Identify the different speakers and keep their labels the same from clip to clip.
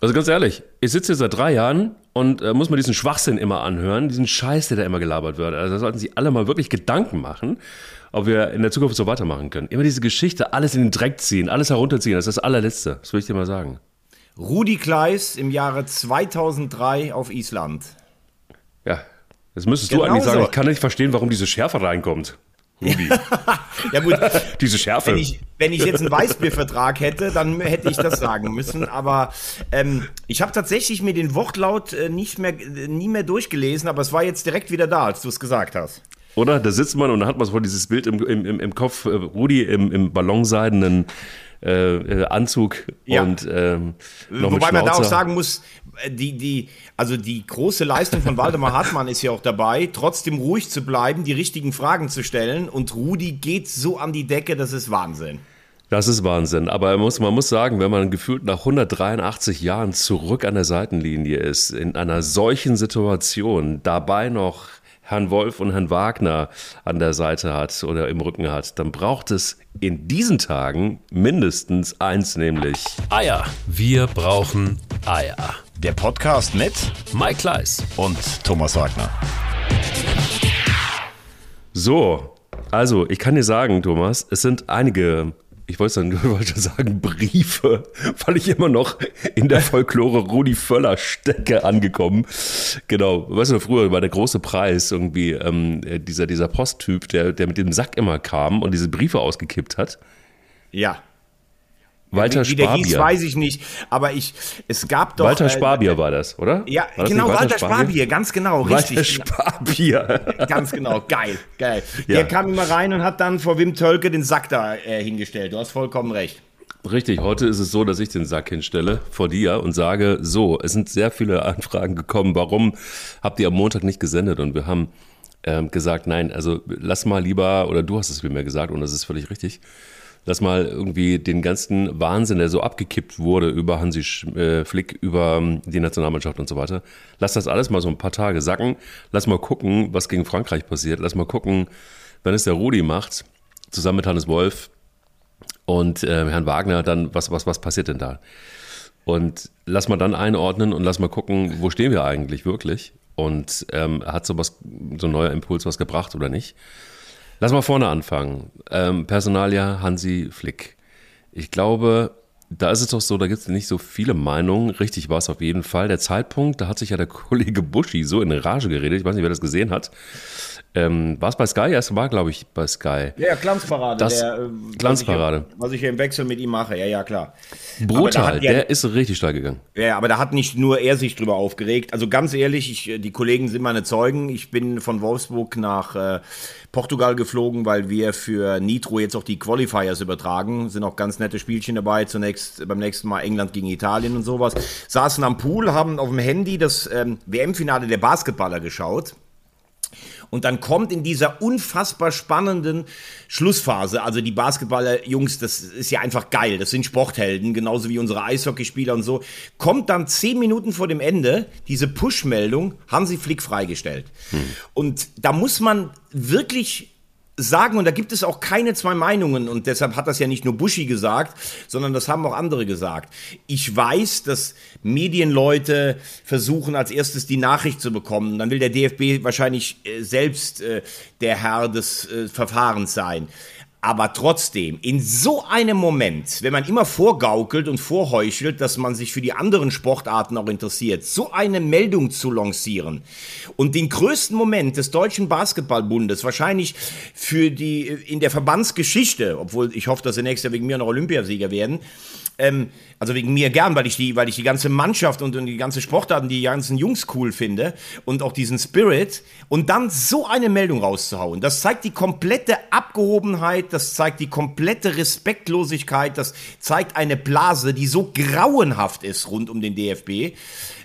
Speaker 1: Also ganz ehrlich, ich sitze hier seit drei Jahren und äh, muss mir diesen Schwachsinn immer anhören, diesen Scheiß, der da immer gelabert wird. Also da sollten sich alle mal wirklich Gedanken machen, ob wir in der Zukunft so weitermachen können. Immer diese Geschichte, alles in den Dreck ziehen, alles herunterziehen, das ist das allerletzte. Das will ich dir mal sagen.
Speaker 2: Rudi Kleis im Jahre 2003 auf Island.
Speaker 1: Ja, das müsstest genau du eigentlich sagen. Ich kann nicht verstehen, warum diese Schärfe reinkommt. Rudi.
Speaker 2: ja gut,
Speaker 1: diese Schärfe.
Speaker 2: Wenn ich, wenn ich jetzt einen Weißbiervertrag hätte, dann hätte ich das sagen müssen. Aber ähm, ich habe tatsächlich mir den Wortlaut äh, nicht mehr, äh, nie mehr durchgelesen, aber es war jetzt direkt wieder da, als du es gesagt hast.
Speaker 1: Oder? Da sitzt man und dann hat man so dieses Bild im, im, im Kopf, äh, Rudi im, im ballonseidenen äh, äh, Anzug
Speaker 2: ja.
Speaker 1: und ähm,
Speaker 2: noch Wobei man da auch sagen muss, die, die, also die große Leistung von Waldemar Hartmann ist ja auch dabei, trotzdem ruhig zu bleiben, die richtigen Fragen zu stellen und Rudi geht so an die Decke, das ist Wahnsinn.
Speaker 1: Das ist Wahnsinn. Aber man muss, man muss sagen, wenn man gefühlt nach 183 Jahren zurück an der Seitenlinie ist, in einer solchen Situation, dabei noch Herrn Wolf und Herrn Wagner an der Seite hat oder im Rücken hat, dann braucht es in diesen Tagen mindestens eins, nämlich
Speaker 3: Eier. Wir brauchen Eier.
Speaker 2: Der Podcast mit
Speaker 3: Mike Kleiss
Speaker 2: und Thomas Wagner.
Speaker 1: So, also ich kann dir sagen, Thomas, es sind einige ich wollte dann wollte sagen Briefe, weil ich immer noch in der Folklore Rudi Völler stecke angekommen. Genau, weißt du, früher war der große Preis irgendwie ähm, dieser, dieser Posttyp, der, der mit dem Sack immer kam und diese Briefe ausgekippt hat.
Speaker 2: Ja.
Speaker 1: Walter
Speaker 2: wie,
Speaker 1: wie Sparbier.
Speaker 2: Hieß, weiß ich nicht. Aber ich, es gab doch.
Speaker 1: Walter äh, Sparbier äh, war das, oder?
Speaker 2: Ja, war genau, Walter, Walter Sparbier? Sparbier? ganz genau, richtig.
Speaker 1: Walter Sparbier.
Speaker 2: ganz genau, geil, geil. Ja. Der kam immer rein und hat dann vor Wim Tölke den Sack da äh, hingestellt. Du hast vollkommen recht.
Speaker 1: Richtig, heute ist es so, dass ich den Sack hinstelle vor dir und sage, so, es sind sehr viele Anfragen gekommen, warum habt ihr am Montag nicht gesendet? Und wir haben ähm, gesagt, nein, also lass mal lieber, oder du hast es mir gesagt und das ist völlig richtig, dass mal irgendwie den ganzen Wahnsinn, der so abgekippt wurde über Hansi äh, Flick, über ähm, die Nationalmannschaft und so weiter, lass das alles mal so ein paar Tage sacken. Lass mal gucken, was gegen Frankreich passiert. Lass mal gucken, wenn es der Rudi macht, zusammen mit Hannes Wolf und äh, Herrn Wagner, dann was, was, was passiert denn da? Und lass mal dann einordnen und lass mal gucken, wo stehen wir eigentlich wirklich? Und ähm, hat sowas, so ein neuer Impuls was gebracht oder nicht? Lass mal vorne anfangen. Ähm, Personalia Hansi Flick. Ich glaube, da ist es doch so, da gibt es nicht so viele Meinungen. Richtig war es auf jeden Fall. Der Zeitpunkt, da hat sich ja der Kollege Buschi so in Rage geredet. Ich weiß nicht, wer das gesehen hat. Ähm, war es bei Sky? Ja, es war, glaube ich, bei Sky.
Speaker 2: Ja, Glanzparade.
Speaker 1: Das, der, äh,
Speaker 2: Glanzparade. Was ich, was ich im Wechsel mit ihm mache, ja, ja, klar.
Speaker 1: Brutal, der, der ist richtig steil gegangen.
Speaker 2: Ja, aber da hat nicht nur er sich drüber aufgeregt. Also ganz ehrlich, ich, die Kollegen sind meine Zeugen. Ich bin von Wolfsburg nach äh, Portugal geflogen, weil wir für Nitro jetzt auch die Qualifiers übertragen. Sind auch ganz nette Spielchen dabei. Zunächst beim nächsten Mal England gegen Italien und sowas. Saßen am Pool, haben auf dem Handy das ähm, WM-Finale der Basketballer geschaut. Und dann kommt in dieser unfassbar spannenden Schlussphase, also die Basketballer-Jungs, das ist ja einfach geil, das sind Sporthelden, genauso wie unsere Eishockeyspieler und so, kommt dann zehn Minuten vor dem Ende diese Push-Meldung, Hansi Flick freigestellt. Hm. Und da muss man wirklich sagen, und da gibt es auch keine zwei Meinungen, und deshalb hat das ja nicht nur Buschi gesagt, sondern das haben auch andere gesagt. Ich weiß, dass Medienleute versuchen, als erstes die Nachricht zu bekommen. Dann will der DFB wahrscheinlich äh, selbst äh, der Herr des äh, Verfahrens sein. Aber trotzdem, in so einem Moment, wenn man immer vorgaukelt und vorheuchelt, dass man sich für die anderen Sportarten auch interessiert, so eine Meldung zu lancieren und den größten Moment des Deutschen Basketballbundes, wahrscheinlich für die in der Verbandsgeschichte, obwohl ich hoffe, dass sie nächstes Jahr wegen mir noch Olympiasieger werden, ähm, also wegen mir gern, weil ich die, weil ich die ganze Mannschaft und, die ganze Sportarten, die ganzen Jungs cool finde und auch diesen Spirit und dann so eine Meldung rauszuhauen. Das zeigt die komplette Abgehobenheit, das zeigt die komplette Respektlosigkeit, das zeigt eine Blase, die so grauenhaft ist rund um den DFB.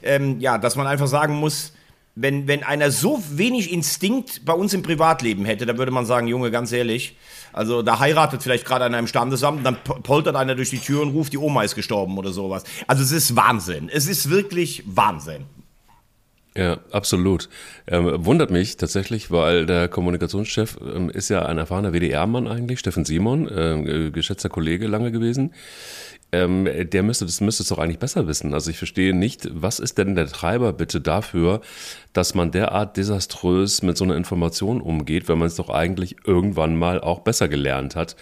Speaker 2: Ähm, ja, dass man einfach sagen muss, wenn, wenn einer so wenig Instinkt bei uns im Privatleben hätte, dann würde man sagen, Junge, ganz ehrlich, also da heiratet vielleicht gerade einer im Standesamt, dann poltert einer durch die Tür und ruft, die Oma ist gestorben oder sowas. Also es ist Wahnsinn. Es ist wirklich Wahnsinn.
Speaker 1: Ja, absolut. Ähm, wundert mich tatsächlich, weil der Kommunikationschef ähm, ist ja ein erfahrener WDR-Mann eigentlich, Steffen Simon, äh, geschätzter Kollege lange gewesen. Ähm, der müsste das müsste es doch eigentlich besser wissen. Also ich verstehe nicht, was ist denn der Treiber bitte dafür, dass man derart desaströs mit so einer Information umgeht, wenn man es doch eigentlich irgendwann mal auch besser gelernt hat.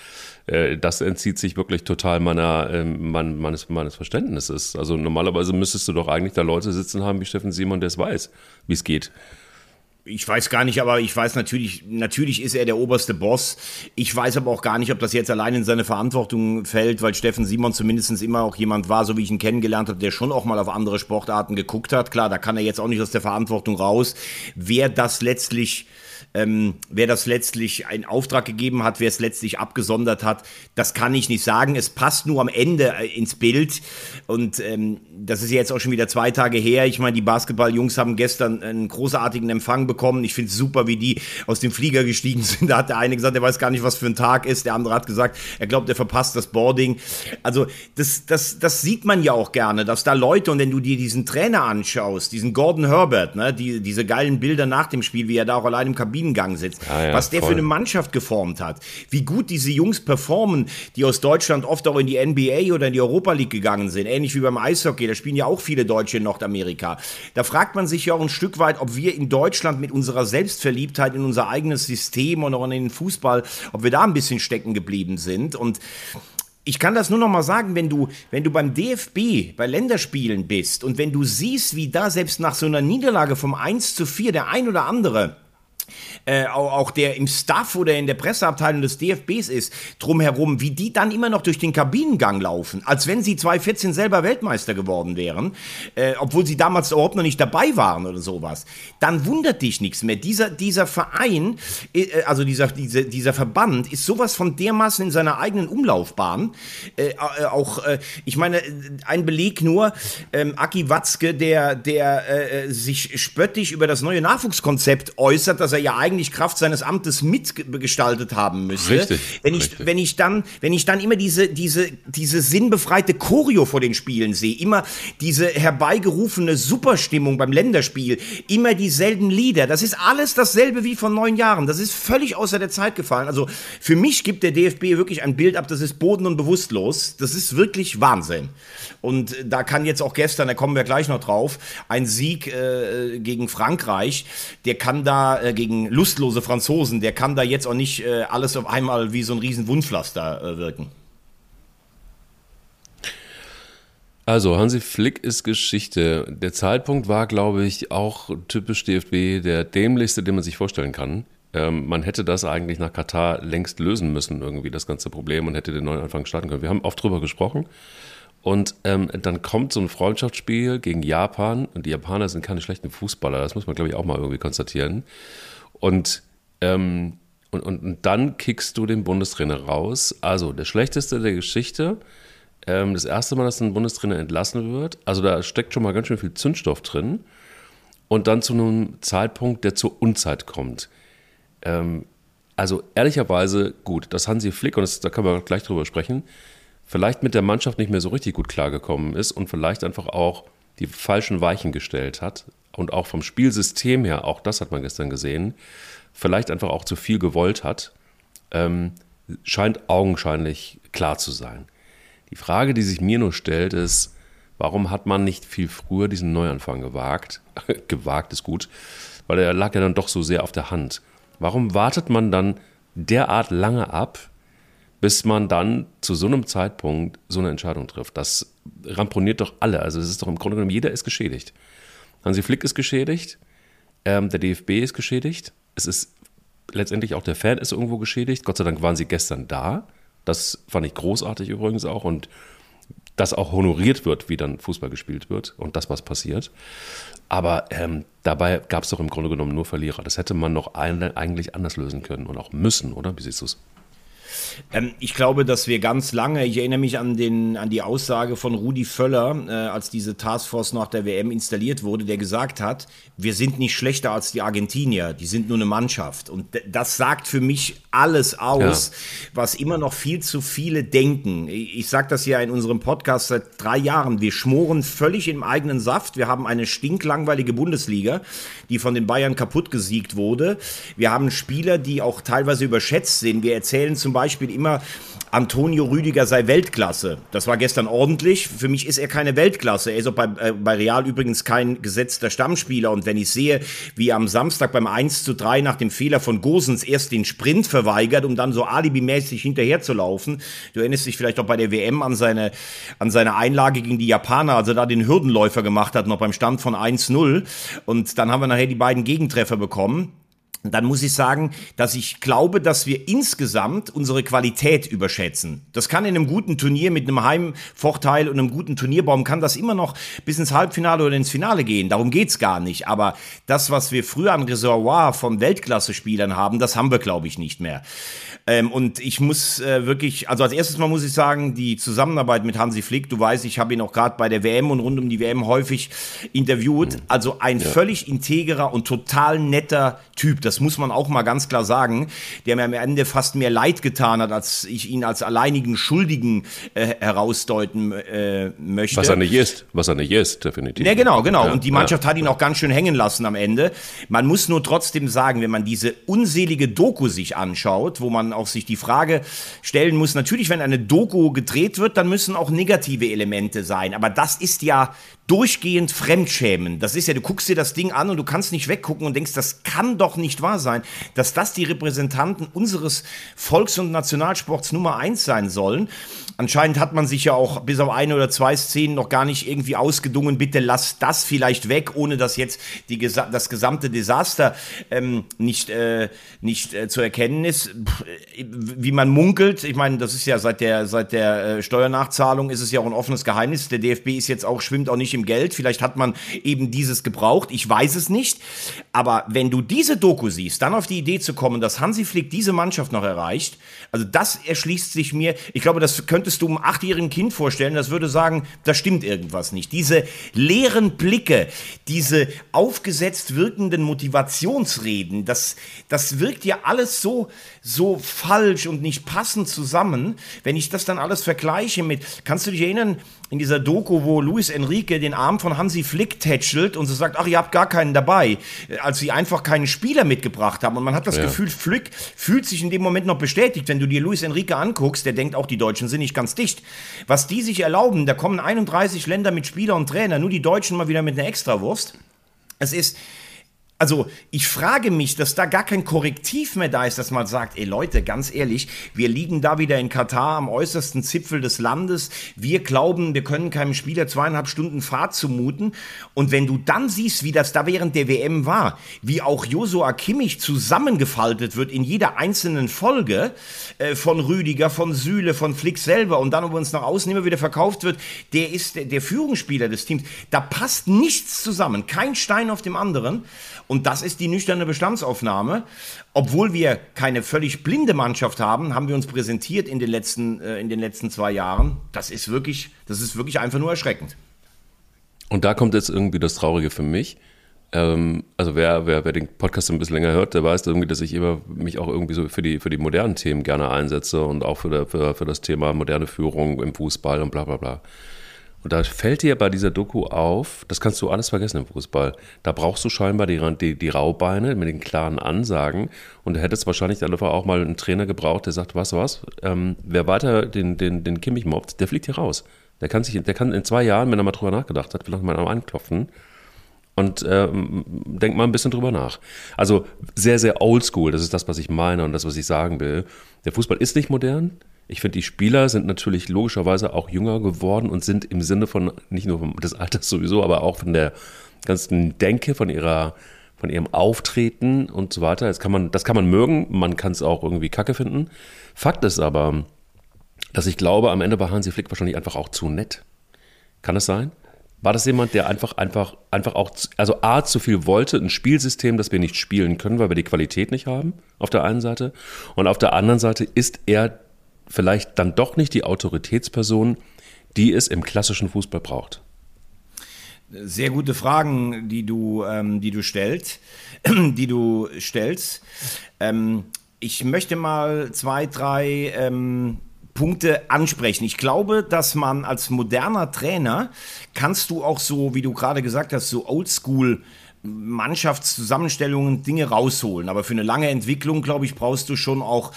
Speaker 1: Äh, das entzieht sich wirklich total meiner, äh, mein, meines, meines Verständnisses. Also normalerweise müsstest du doch eigentlich da Leute sitzen haben wie Steffen Simon, der es weiß, wie es geht.
Speaker 2: Ich weiß gar nicht, aber ich weiß natürlich, natürlich ist er der oberste Boss. Ich weiß aber auch gar nicht, ob das jetzt allein in seine Verantwortung fällt, weil Steffen Simon zumindest immer auch jemand war, so wie ich ihn kennengelernt habe, der schon auch mal auf andere Sportarten geguckt hat. Klar, da kann er jetzt auch nicht aus der Verantwortung raus. Wer das letztlich ähm, wer das letztlich einen Auftrag gegeben hat, wer es letztlich abgesondert hat, das kann ich nicht sagen. Es passt nur am Ende äh, ins Bild. Und ähm, das ist jetzt auch schon wieder zwei Tage her. Ich meine, die Basketballjungs haben gestern einen großartigen Empfang bekommen. Ich finde es super, wie die aus dem Flieger gestiegen sind. Da hat der eine gesagt, er weiß gar nicht, was für ein Tag ist. Der andere hat gesagt, er glaubt, er verpasst das Boarding. Also das, das, das sieht man ja auch gerne, dass da Leute, und wenn du dir diesen Trainer anschaust, diesen Gordon Herbert, ne, die, diese geilen Bilder nach dem Spiel, wie er da auch allein im Kabinen Kabinengang sitzt, ah ja, was der voll. für eine Mannschaft geformt hat, wie gut diese Jungs performen, die aus Deutschland oft auch in die NBA oder in die Europa League gegangen sind, ähnlich wie beim Eishockey, da spielen ja auch viele Deutsche in Nordamerika. Da fragt man sich ja auch ein Stück weit, ob wir in Deutschland mit unserer Selbstverliebtheit in unser eigenes System und auch in den Fußball, ob wir da ein bisschen stecken geblieben sind. Und ich kann das nur noch mal sagen, wenn du, wenn du beim DFB bei Länderspielen bist und wenn du siehst, wie da selbst nach so einer Niederlage vom 1 zu 4 der ein oder andere äh, auch der im Staff oder in der Presseabteilung des DFBs ist, drumherum, wie die dann immer noch durch den Kabinengang laufen, als wenn sie 2014 selber Weltmeister geworden wären, äh, obwohl sie damals überhaupt noch nicht dabei waren oder sowas, dann wundert dich nichts mehr. Dieser, dieser Verein, äh, also dieser, dieser, dieser Verband ist sowas von dermaßen in seiner eigenen Umlaufbahn. Äh, äh auch, äh, ich meine, ein Beleg nur, ähm, Aki Watzke, der, der sich spöttisch über das neue Nachwuchskonzept äußert, dass er ja eigentlich Kraft seines Amtes mitgestaltet haben müsste. Richtig, wenn ich, richtig. wenn ich dann, wenn ich dann immer diese, diese, diese sinnbefreite Choreo vor den Spielen sehe, immer diese herbeigerufene Superstimmung beim Länderspiel, immer dieselben Lieder, das ist alles dasselbe wie vor neun Jahren. Das ist völlig außer der Zeit gefallen. Also für mich gibt der DFB wirklich ein Bild ab, das ist boden- und bewusstlos. Das ist wirklich Wahnsinn. Und da kann jetzt auch gestern, da kommen wir gleich noch drauf, ein Sieg äh, gegen Frankreich, der kann da äh, gegen lustlose Franzosen, der kann da jetzt auch nicht äh, alles auf einmal wie so ein riesen Wundpflaster äh, wirken.
Speaker 1: Also, Hansi Flick ist Geschichte. Der Zeitpunkt war, glaube ich, auch typisch DFB der dämlichste, den man sich vorstellen kann. Ähm, man hätte das eigentlich nach Katar längst lösen müssen, irgendwie, das ganze Problem, und hätte den neuen Anfang starten können. Wir haben oft drüber gesprochen. Und ähm, dann kommt so ein Freundschaftsspiel gegen Japan und die Japaner sind keine schlechten Fußballer, das muss man, glaube ich, auch mal irgendwie konstatieren. Und, ähm, und, und, und, dann kickst du den Bundestrainer raus. Also der schlechteste der Geschichte, ähm, das erste Mal, dass ein Bundestrainer entlassen wird. Also da steckt schon mal ganz schön viel Zündstoff drin. Und dann zu einem Zeitpunkt, der zur Unzeit kommt. Ähm, also ehrlicherweise gut, dass Hansi Flick, und das, da können wir gleich drüber sprechen, vielleicht mit der Mannschaft nicht mehr so richtig gut klargekommen ist und vielleicht einfach auch die falschen Weichen gestellt hat und auch vom Spielsystem her, auch das hat man gestern gesehen, vielleicht einfach auch zu viel gewollt hat, ähm, scheint augenscheinlich klar zu sein. Die Frage, die sich mir nur stellt, ist, warum hat man nicht viel früher diesen Neuanfang gewagt? gewagt ist gut, weil er lag ja dann doch so sehr auf der Hand. Warum wartet man dann derart lange ab, bis man dann zu so einem Zeitpunkt so eine Entscheidung trifft. Das ramponiert doch alle. Also es ist doch im Grunde genommen, jeder ist geschädigt. Hansi Flick ist geschädigt, ähm, der DFB ist geschädigt, es ist letztendlich auch der Fan ist irgendwo geschädigt. Gott sei Dank waren sie gestern da. Das fand ich großartig übrigens auch und dass auch honoriert wird, wie dann Fußball gespielt wird und das, was passiert. Aber ähm, dabei gab es doch im Grunde genommen nur Verlierer. Das hätte man noch eigentlich anders lösen können und auch müssen, oder? Wie siehst du es?
Speaker 2: Ähm, ich glaube, dass wir ganz lange, ich erinnere mich an, den, an die Aussage von Rudi Völler, äh, als diese Taskforce nach der WM installiert wurde, der gesagt hat, wir sind nicht schlechter als die Argentinier, die sind nur eine Mannschaft. Und das sagt für mich alles aus, ja. was immer noch viel zu viele denken. Ich sage das ja in unserem Podcast seit drei Jahren. Wir schmoren völlig im eigenen Saft. Wir haben eine stinklangweilige Bundesliga, die von den Bayern kaputt gesiegt wurde. Wir haben Spieler, die auch teilweise überschätzt sind. Wir erzählen zum Beispiel, Beispiel immer, Antonio Rüdiger sei Weltklasse. Das war gestern ordentlich. Für mich ist er keine Weltklasse. Er ist auch bei, äh, bei Real übrigens kein gesetzter Stammspieler. Und wenn ich sehe, wie er am Samstag beim 1 zu 3 nach dem Fehler von Gosens erst den Sprint verweigert, um dann so alibimäßig hinterher zu laufen. Du erinnerst dich vielleicht auch bei der WM an seine, an seine Einlage gegen die Japaner, als er da den Hürdenläufer gemacht hat, noch beim Stand von 1-0. Und dann haben wir nachher die beiden Gegentreffer bekommen dann muss ich sagen, dass ich glaube, dass wir insgesamt unsere Qualität überschätzen. Das kann in einem guten Turnier mit einem Heimvorteil und einem guten Turnierbaum kann das immer noch bis ins Halbfinale oder ins Finale gehen. Darum geht's gar nicht. Aber das, was wir früher an Reservoir von Weltklasse-Spielern haben, das haben wir, glaube ich, nicht mehr. Ähm, und ich muss äh, wirklich, also als erstes mal muss ich sagen, die Zusammenarbeit mit Hansi Flick, du weißt, ich habe ihn auch gerade bei der WM und rund um die WM häufig interviewt. Also ein ja. völlig integrer und total netter Typ. Das muss man auch mal ganz klar sagen, der mir am Ende fast mehr Leid getan hat, als ich ihn als alleinigen Schuldigen äh, herausdeuten äh, möchte.
Speaker 1: Was er nicht ist, was er nicht ist, definitiv.
Speaker 2: Ja, genau, genau. Ja, und die Mannschaft ja. hat ihn auch ganz schön hängen lassen am Ende. Man muss nur trotzdem sagen, wenn man diese unselige Doku sich anschaut, wo man auch sich die Frage stellen muss, natürlich, wenn eine Doku gedreht wird, dann müssen auch negative Elemente sein. Aber das ist ja durchgehend Fremdschämen. Das ist ja, du guckst dir das Ding an und du kannst nicht weggucken und denkst, das kann doch nicht wahr sein, dass das die Repräsentanten unseres Volks- und Nationalsports Nummer eins sein sollen. Anscheinend hat man sich ja auch bis auf eine oder zwei Szenen noch gar nicht irgendwie ausgedungen, bitte lass das vielleicht weg, ohne dass jetzt die, das gesamte Desaster ähm, nicht, äh, nicht äh, zu erkennen ist. Wie man munkelt, ich meine, das ist ja seit der, seit der äh, Steuernachzahlung ist es ja auch ein offenes Geheimnis. Der DFB ist jetzt auch, schwimmt auch nicht im Geld. Vielleicht hat man eben dieses gebraucht. Ich weiß es nicht. Aber wenn du diese Doku siehst, dann auf die Idee zu kommen, dass Hansi Flick diese Mannschaft noch erreicht, also das erschließt sich mir. Ich glaube, das könnte könntest du einem achtjährigen Kind vorstellen, das würde sagen, da stimmt irgendwas nicht. Diese leeren Blicke, diese aufgesetzt wirkenden Motivationsreden, das, das wirkt ja alles so, so falsch und nicht passend zusammen. Wenn ich das dann alles vergleiche mit, kannst du dich erinnern, in dieser Doku, wo Luis Enrique den Arm von Hansi Flick tätschelt und so sagt, ach, ihr habt gar keinen dabei, als sie einfach keinen Spieler mitgebracht haben. Und man hat das ja. Gefühl, Flick fühlt sich in dem Moment noch bestätigt. Wenn du dir Luis Enrique anguckst, der denkt auch, die Deutschen sind nicht ganz dicht. Was die sich erlauben, da kommen 31 Länder mit Spieler und Trainer, nur die Deutschen mal wieder mit einer Extrawurst. Es ist, also ich frage mich, dass da gar kein Korrektiv mehr da ist, dass man sagt, ey Leute, ganz ehrlich, wir liegen da wieder in Katar am äußersten Zipfel des Landes. Wir glauben, wir können keinem Spieler zweieinhalb Stunden Fahrt zumuten. Und wenn du dann siehst, wie das da während der WM war, wie auch Josua Kimmich zusammengefaltet wird in jeder einzelnen Folge äh, von Rüdiger, von Süle, von Flick selber und dann, uns nach außen immer wieder verkauft wird, der ist der, der Führungsspieler des Teams. Da passt nichts zusammen, kein Stein auf dem anderen. Und das ist die nüchterne Bestandsaufnahme. Obwohl wir keine völlig blinde Mannschaft haben, haben wir uns präsentiert in den letzten, äh, in den letzten zwei Jahren. Das ist wirklich, das ist wirklich einfach nur erschreckend.
Speaker 1: Und da kommt jetzt irgendwie das Traurige für mich. Ähm, also wer, wer, wer den Podcast ein bisschen länger hört, der weiß irgendwie, dass ich immer mich auch irgendwie so für die, für die modernen Themen gerne einsetze und auch für, der, für, für das Thema moderne Führung im Fußball und bla bla bla. Und da fällt dir bei dieser Doku auf, das kannst du alles vergessen im Fußball. Da brauchst du scheinbar die, die, die Raubeine mit den klaren Ansagen. Und da hättest wahrscheinlich dann auch mal einen Trainer gebraucht, der sagt, was, was, ähm, wer weiter den, den, den Kimmich mobbt, der fliegt hier raus. Der kann sich, der kann in zwei Jahren, wenn er mal drüber nachgedacht hat, vielleicht mal anklopfen und ähm, denkt mal ein bisschen drüber nach. Also sehr, sehr oldschool, das ist das, was ich meine und das, was ich sagen will. Der Fußball ist nicht modern, ich finde, die Spieler sind natürlich logischerweise auch jünger geworden und sind im Sinne von, nicht nur des Alters sowieso, aber auch von der ganzen Denke, von ihrer, von ihrem Auftreten und so weiter. Das kann man, das kann man mögen, man kann es auch irgendwie kacke finden. Fakt ist aber, dass ich glaube, am Ende war Hansi Flick wahrscheinlich einfach auch zu nett. Kann es sein? War das jemand, der einfach, einfach, einfach auch, also A, zu viel wollte, ein Spielsystem, das wir nicht spielen können, weil wir die Qualität nicht haben, auf der einen Seite. Und auf der anderen Seite ist er vielleicht dann doch nicht die Autoritätsperson, die es im klassischen Fußball braucht?
Speaker 2: Sehr gute Fragen, die du, ähm, die du stellst, die du stellst. Ähm, ich möchte mal zwei, drei ähm, Punkte ansprechen. Ich glaube, dass man als moderner Trainer kannst du auch so, wie du gerade gesagt hast, so oldschool Mannschaftszusammenstellungen Dinge rausholen. Aber für eine lange Entwicklung, glaube ich, brauchst du schon auch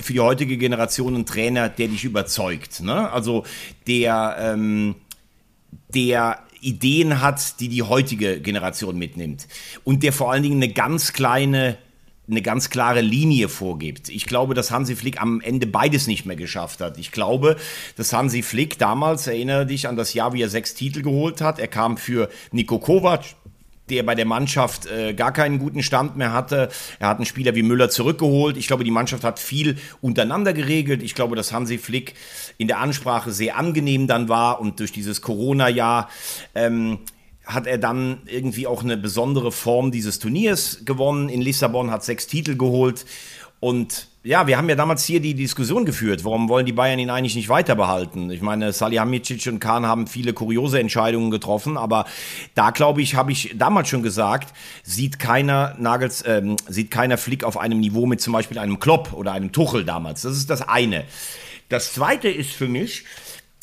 Speaker 2: für die heutige Generation einen Trainer, der dich überzeugt. Ne? Also der, ähm, der Ideen hat, die die heutige Generation mitnimmt. Und der vor allen Dingen eine ganz kleine eine ganz klare Linie vorgibt. Ich glaube, dass Hansi Flick am Ende beides nicht mehr geschafft hat. Ich glaube, dass Hansi Flick damals, erinnere dich an das Jahr, wie er sechs Titel geholt hat. Er kam für Niko Kovac, der bei der Mannschaft äh, gar keinen guten Stand mehr hatte. Er hat einen Spieler wie Müller zurückgeholt. Ich glaube, die Mannschaft hat viel untereinander geregelt. Ich glaube, dass Hansi Flick in der Ansprache sehr angenehm dann war und durch dieses Corona-Jahr ähm, hat er dann irgendwie auch eine besondere Form dieses Turniers gewonnen. In Lissabon hat sechs Titel geholt und ja, wir haben ja damals hier die Diskussion geführt, warum wollen die Bayern ihn eigentlich nicht weiter behalten? Ich meine, Salihamidzic und Kahn haben viele kuriose Entscheidungen getroffen, aber da glaube ich, habe ich damals schon gesagt, sieht keiner Nagels, ähm, sieht keiner Flick auf einem Niveau mit zum Beispiel einem Klopp oder einem Tuchel damals. Das ist das eine. Das zweite ist für mich,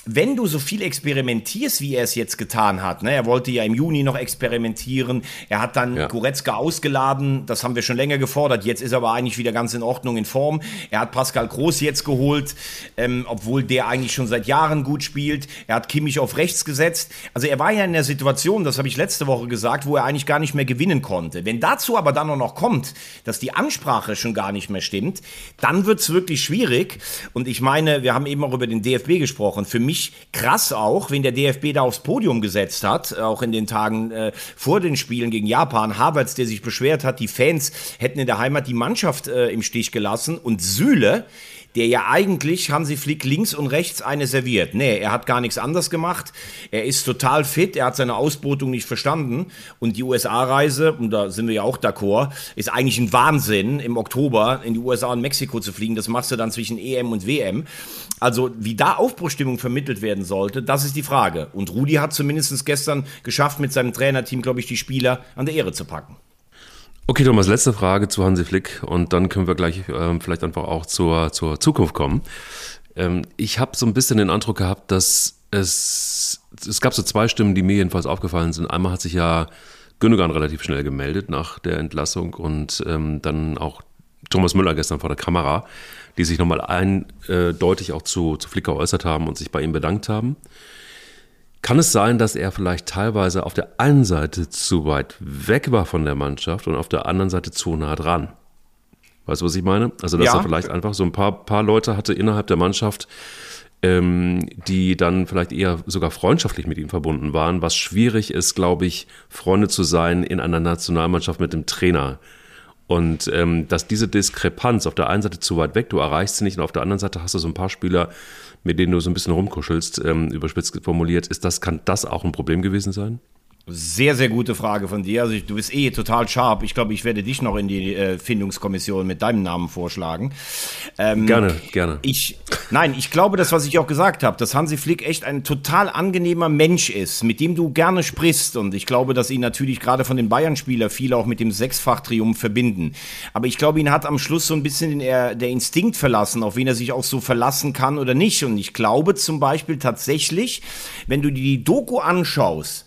Speaker 2: wenn du so viel experimentierst, wie er es jetzt getan hat, ne, er wollte ja im Juni noch experimentieren, er hat dann ja. Goretzka ausgeladen, das haben wir schon länger gefordert, jetzt ist er aber eigentlich wieder ganz in Ordnung in Form. Er hat Pascal Groß jetzt geholt, ähm, obwohl der eigentlich schon seit Jahren gut spielt. Er hat Kimmich auf rechts gesetzt. Also er war ja in der Situation, das habe ich letzte Woche gesagt, wo er eigentlich gar nicht mehr gewinnen konnte. Wenn dazu aber dann auch noch kommt, dass die Ansprache schon gar nicht mehr stimmt, dann wird es wirklich schwierig. Und ich meine, wir haben eben auch über den DFB gesprochen. Für mich mich krass auch, wenn der DFB da aufs Podium gesetzt hat, auch in den Tagen äh, vor den Spielen gegen Japan. Havertz, der sich beschwert hat, die Fans hätten in der Heimat die Mannschaft äh, im Stich gelassen und Süle, der ja eigentlich Hansi Flick links und rechts eine serviert. Nee, er hat gar nichts anders gemacht. Er ist total fit, er hat seine Ausbotung nicht verstanden. Und die USA-Reise, und da sind wir ja auch d'accord, ist eigentlich ein Wahnsinn, im Oktober in die USA und Mexiko zu fliegen. Das machst du dann zwischen EM und WM. Also, wie da Aufbruchstimmung vermittelt werden sollte, das ist die Frage. Und Rudi hat zumindest gestern geschafft, mit seinem Trainerteam, glaube ich, die Spieler an der Ehre zu packen.
Speaker 1: Okay, Thomas, letzte Frage zu Hansi Flick und dann können wir gleich ähm, vielleicht einfach auch zur, zur Zukunft kommen. Ähm, ich habe so ein bisschen den Eindruck gehabt, dass es, es gab so zwei Stimmen, die mir jedenfalls aufgefallen sind. Einmal hat sich ja Gündogan relativ schnell gemeldet nach der Entlassung und ähm, dann auch Thomas Müller gestern vor der Kamera, die sich nochmal eindeutig auch zu, zu Flick geäußert haben und sich bei ihm bedankt haben. Kann es sein, dass er vielleicht teilweise auf der einen Seite zu weit weg war von der Mannschaft und auf der anderen Seite zu nah dran? Weißt du, was ich meine? Also, dass ja. er vielleicht einfach so ein paar, paar Leute hatte innerhalb der Mannschaft, ähm, die dann vielleicht eher sogar freundschaftlich mit ihm verbunden waren, was schwierig ist, glaube ich, Freunde zu sein in einer Nationalmannschaft mit dem Trainer. Und ähm, dass diese Diskrepanz auf der einen Seite zu weit weg, du erreichst sie nicht, und auf der anderen Seite hast du so ein paar Spieler, mit denen du so ein bisschen rumkuschelst, ähm, überspitzt formuliert, ist das, kann das auch ein Problem gewesen sein?
Speaker 2: Sehr, sehr gute Frage von dir. Also du bist eh total sharp. Ich glaube, ich werde dich noch in die äh, Findungskommission mit deinem Namen vorschlagen.
Speaker 1: Ähm, gerne, gerne.
Speaker 2: Ich, nein, ich glaube, das, was ich auch gesagt habe, dass Hansi Flick echt ein total angenehmer Mensch ist, mit dem du gerne sprichst. Und ich glaube, dass ihn natürlich gerade von den Bayern-Spielern viele auch mit dem Sechsfach-Triumph verbinden. Aber ich glaube, ihn hat am Schluss so ein bisschen der, der Instinkt verlassen, auf wen er sich auch so verlassen kann oder nicht. Und ich glaube zum Beispiel tatsächlich, wenn du dir die Doku anschaust,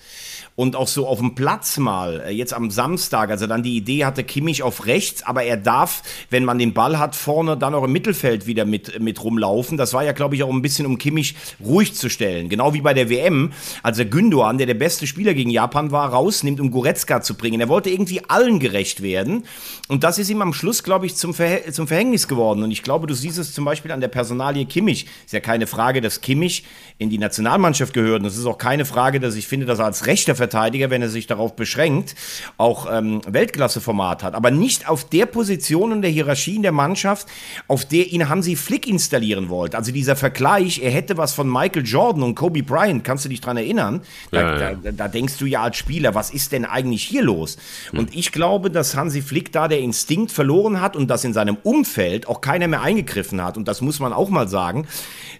Speaker 2: und auch so auf dem Platz mal, äh, jetzt am Samstag, also dann die Idee hatte Kimmich auf rechts, aber er darf, wenn man den Ball hat, vorne dann auch im Mittelfeld wieder mit, mit rumlaufen. Das war ja, glaube ich, auch ein bisschen, um Kimmich ruhig zu stellen. Genau wie bei der WM, als er Gündogan, der der beste Spieler gegen Japan war, rausnimmt, um Goretzka zu bringen. Er wollte irgendwie allen gerecht werden. Und das ist ihm am Schluss, glaube ich, zum, Verhä zum Verhängnis geworden. Und ich glaube, du siehst es zum Beispiel an der Personalie Kimmich. Ist ja keine Frage, dass Kimmich in die Nationalmannschaft gehört. Und es ist auch keine Frage, dass ich finde, dass er als rechter Verteidiger, wenn er sich darauf beschränkt, auch ähm, Weltklasseformat hat. Aber nicht auf der Position und der Hierarchie in der Mannschaft, auf der ihn Hansi Flick installieren wollte. Also dieser Vergleich, er hätte was von Michael Jordan und Kobe Bryant, kannst du dich dran erinnern? Da, ja, ja. da, da denkst du ja als Spieler, was ist denn eigentlich hier los? Hm. Und ich glaube, dass Hansi Flick da der Instinkt verloren hat und dass in seinem Umfeld auch keiner mehr eingegriffen hat. Und das muss man auch mal sagen.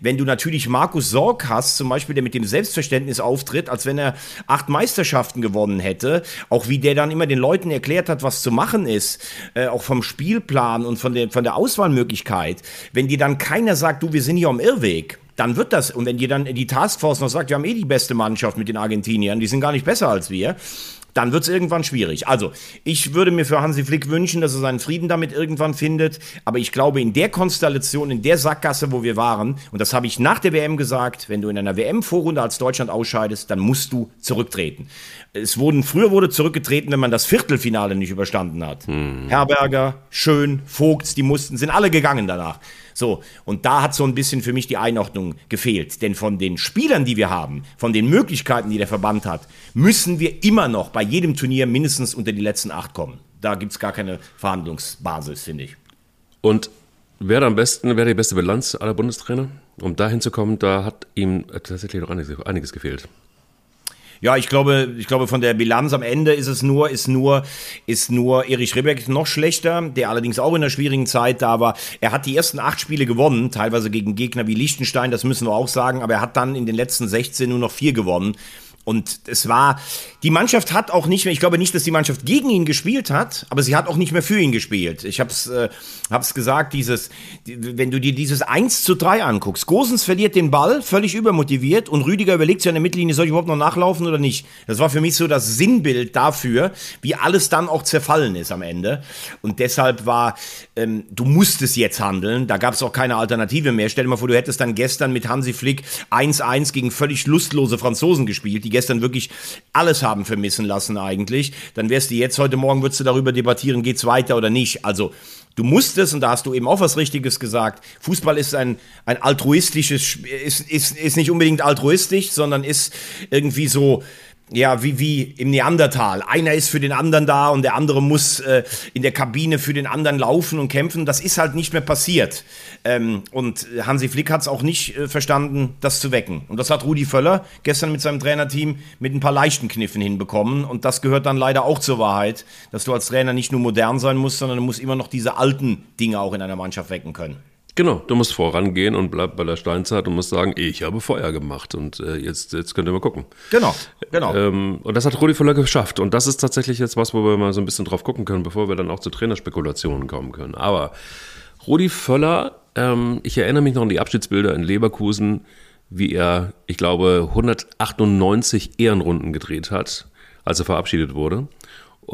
Speaker 2: Wenn du natürlich Markus Sorg hast, zum Beispiel, der mit dem Selbstverständnis auftritt, als wenn er acht Meisterschaften gewonnen hätte, auch wie der dann immer den Leuten erklärt hat, was zu machen ist, äh, auch vom Spielplan und von der, von der Auswahlmöglichkeit, wenn dir dann keiner sagt, du, wir sind hier am Irrweg, dann wird das. Und wenn dir dann die Taskforce noch sagt, wir haben eh die beste Mannschaft mit den Argentiniern, die sind gar nicht besser als wir, dann wird es irgendwann schwierig. Also, ich würde mir für Hansi Flick wünschen, dass er seinen Frieden damit irgendwann findet. Aber ich glaube, in der Konstellation, in der Sackgasse, wo wir waren, und das habe ich nach der WM gesagt, wenn du in einer WM-Vorrunde als Deutschland ausscheidest, dann musst du zurücktreten. Es wurden, früher wurde zurückgetreten, wenn man das Viertelfinale nicht überstanden hat. Hm. Herberger, Schön, Vogts, die mussten, sind alle gegangen danach. So, und da hat so ein bisschen für mich die Einordnung gefehlt. Denn von den Spielern, die wir haben, von den Möglichkeiten, die der Verband hat, müssen wir immer noch bei jedem Turnier mindestens unter die letzten acht kommen. Da gibt es gar keine Verhandlungsbasis, finde ich.
Speaker 1: Und wer am besten, wer die beste Bilanz aller Bundestrainer? Um da hinzukommen, da hat ihm tatsächlich noch einiges, einiges gefehlt.
Speaker 2: Ja, ich glaube, ich glaube, von der Bilanz am Ende ist es nur, ist nur, ist nur Erich Ribbeck noch schlechter, der allerdings auch in einer schwierigen Zeit da war. Er hat die ersten acht Spiele gewonnen, teilweise gegen Gegner wie Liechtenstein, das müssen wir auch sagen, aber er hat dann in den letzten 16 nur noch vier gewonnen. Und es war, die Mannschaft hat auch nicht mehr, ich glaube nicht, dass die Mannschaft gegen ihn gespielt hat, aber sie hat auch nicht mehr für ihn gespielt. Ich habe es äh, gesagt, dieses, wenn du dir dieses 1 zu 3 anguckst, Gosens verliert den Ball, völlig übermotiviert und Rüdiger überlegt sich an der Mittellinie, soll ich überhaupt noch nachlaufen oder nicht? Das war für mich so das Sinnbild dafür, wie alles dann auch zerfallen ist am Ende. Und deshalb war, ähm, du musstest jetzt handeln, da gab es auch keine Alternative mehr. Stell dir mal vor, du hättest dann gestern mit Hansi Flick 1-1 gegen völlig lustlose Franzosen gespielt, die gestern wirklich alles haben vermissen lassen eigentlich, dann wärst du jetzt, heute Morgen würdest du darüber debattieren, geht's weiter oder nicht. Also Du musstest, und da hast du eben auch was Richtiges gesagt, Fußball ist ein, ein altruistisches, ist, ist, ist nicht unbedingt altruistisch, sondern ist irgendwie so, ja, wie, wie im Neandertal. Einer ist für den anderen da und der andere muss äh, in der Kabine für den anderen laufen und kämpfen. Das ist halt nicht mehr passiert. Ähm, und Hansi Flick hat es auch nicht äh, verstanden, das zu wecken. Und das hat Rudi Völler gestern mit seinem Trainerteam mit ein paar leichten Kniffen hinbekommen. Und das gehört dann leider auch zur Wahrheit, dass du als Trainer nicht nur modern sein musst, sondern du musst immer noch diese alten Dinge auch in einer Mannschaft wecken können.
Speaker 1: Genau, du musst vorangehen und bleib bei der Steinzeit und musst sagen, ich habe Feuer gemacht und äh, jetzt, jetzt könnt ihr mal gucken.
Speaker 2: Genau, genau.
Speaker 1: Ähm, und das hat Rudi Völler geschafft. Und das ist tatsächlich jetzt was, wo wir mal so ein bisschen drauf gucken können, bevor wir dann auch zu Trainerspekulationen kommen können. Aber Rudi Völler, ähm, ich erinnere mich noch an die Abschiedsbilder in Leverkusen, wie er, ich glaube, 198 Ehrenrunden gedreht hat, als er verabschiedet wurde.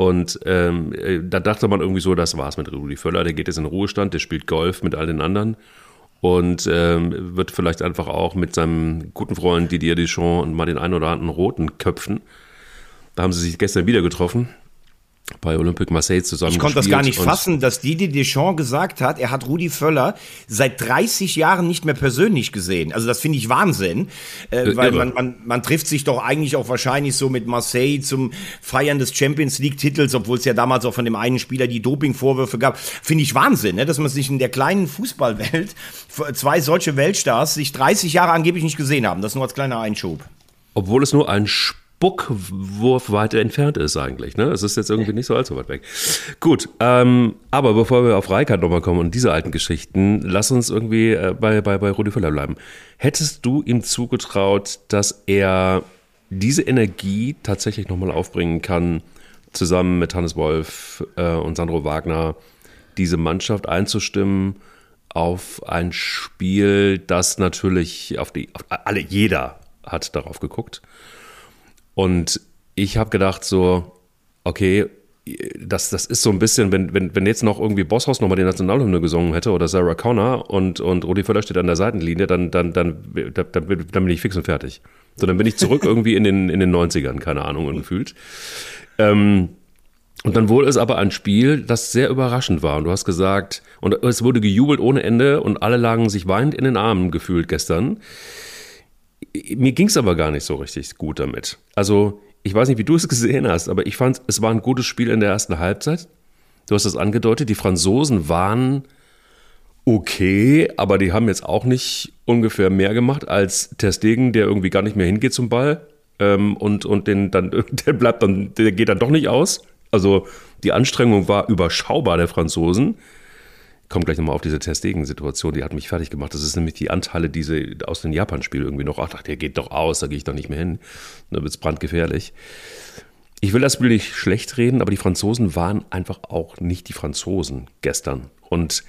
Speaker 1: Und ähm, äh, da dachte man irgendwie so, das war's mit Rudi Völler, der geht jetzt in den Ruhestand, der spielt Golf mit all den anderen und ähm, wird vielleicht einfach auch mit seinem guten Freund Didier Deschamps und mal den einen oder anderen roten köpfen. Da haben sie sich gestern wieder getroffen bei Olympique Marseille zusammen.
Speaker 2: Ich konnte das gar nicht fassen, dass Didier Deschamps gesagt hat, er hat Rudi Völler seit 30 Jahren nicht mehr persönlich gesehen. Also das finde ich Wahnsinn, äh, weil man, man, man trifft sich doch eigentlich auch wahrscheinlich so mit Marseille zum Feiern des Champions League-Titels, obwohl es ja damals auch von dem einen Spieler die Doping-Vorwürfe gab. Finde ich Wahnsinn, ne? dass man sich in der kleinen Fußballwelt zwei solche Weltstars sich 30 Jahre angeblich nicht gesehen haben. Das nur als kleiner Einschub.
Speaker 1: Obwohl es nur ein Spiel Buckwurf weiter entfernt ist eigentlich. Ne? Es ist jetzt irgendwie nicht so allzu weit weg. Gut, ähm, aber bevor wir auf Reikert nochmal kommen und diese alten Geschichten, lass uns irgendwie äh, bei, bei, bei Rudi Völler bleiben. Hättest du ihm zugetraut, dass er diese Energie tatsächlich nochmal aufbringen kann, zusammen mit Hannes Wolf äh, und Sandro Wagner, diese Mannschaft einzustimmen auf ein Spiel, das natürlich auf die, auf alle, jeder hat darauf geguckt und ich habe gedacht so, okay, das, das ist so ein bisschen, wenn, wenn, wenn jetzt noch irgendwie Bosshaus nochmal die Nationalhymne gesungen hätte oder Sarah Connor und, und Rudi Völler steht an der Seitenlinie, dann, dann, dann, dann, dann, bin ich fix und fertig. So, dann bin ich zurück irgendwie in den, in den 90ern, keine Ahnung, gefühlt. Ähm, und dann wurde es aber ein Spiel, das sehr überraschend war. Und du hast gesagt, und es wurde gejubelt ohne Ende und alle lagen sich weinend in den Armen gefühlt gestern mir ging es aber gar nicht so richtig gut damit. Also, ich weiß nicht, wie du es gesehen hast, aber ich fand, es war ein gutes Spiel in der ersten Halbzeit. Du hast das angedeutet, die Franzosen waren okay, aber die haben jetzt auch nicht ungefähr mehr gemacht als Testegen, der irgendwie gar nicht mehr hingeht zum Ball. Ähm, und, und den dann, der bleibt dann, der geht dann doch nicht aus. Also die Anstrengung war überschaubar der Franzosen komme gleich nochmal auf diese Testegen-Situation, die hat mich fertig gemacht. Das ist nämlich die Anteile, diese aus dem Japan-Spiel irgendwie noch, ach, der geht doch aus, da gehe ich doch nicht mehr hin. Da wird es brandgefährlich. Ich will das Spiel nicht schlecht reden, aber die Franzosen waren einfach auch nicht die Franzosen gestern. Und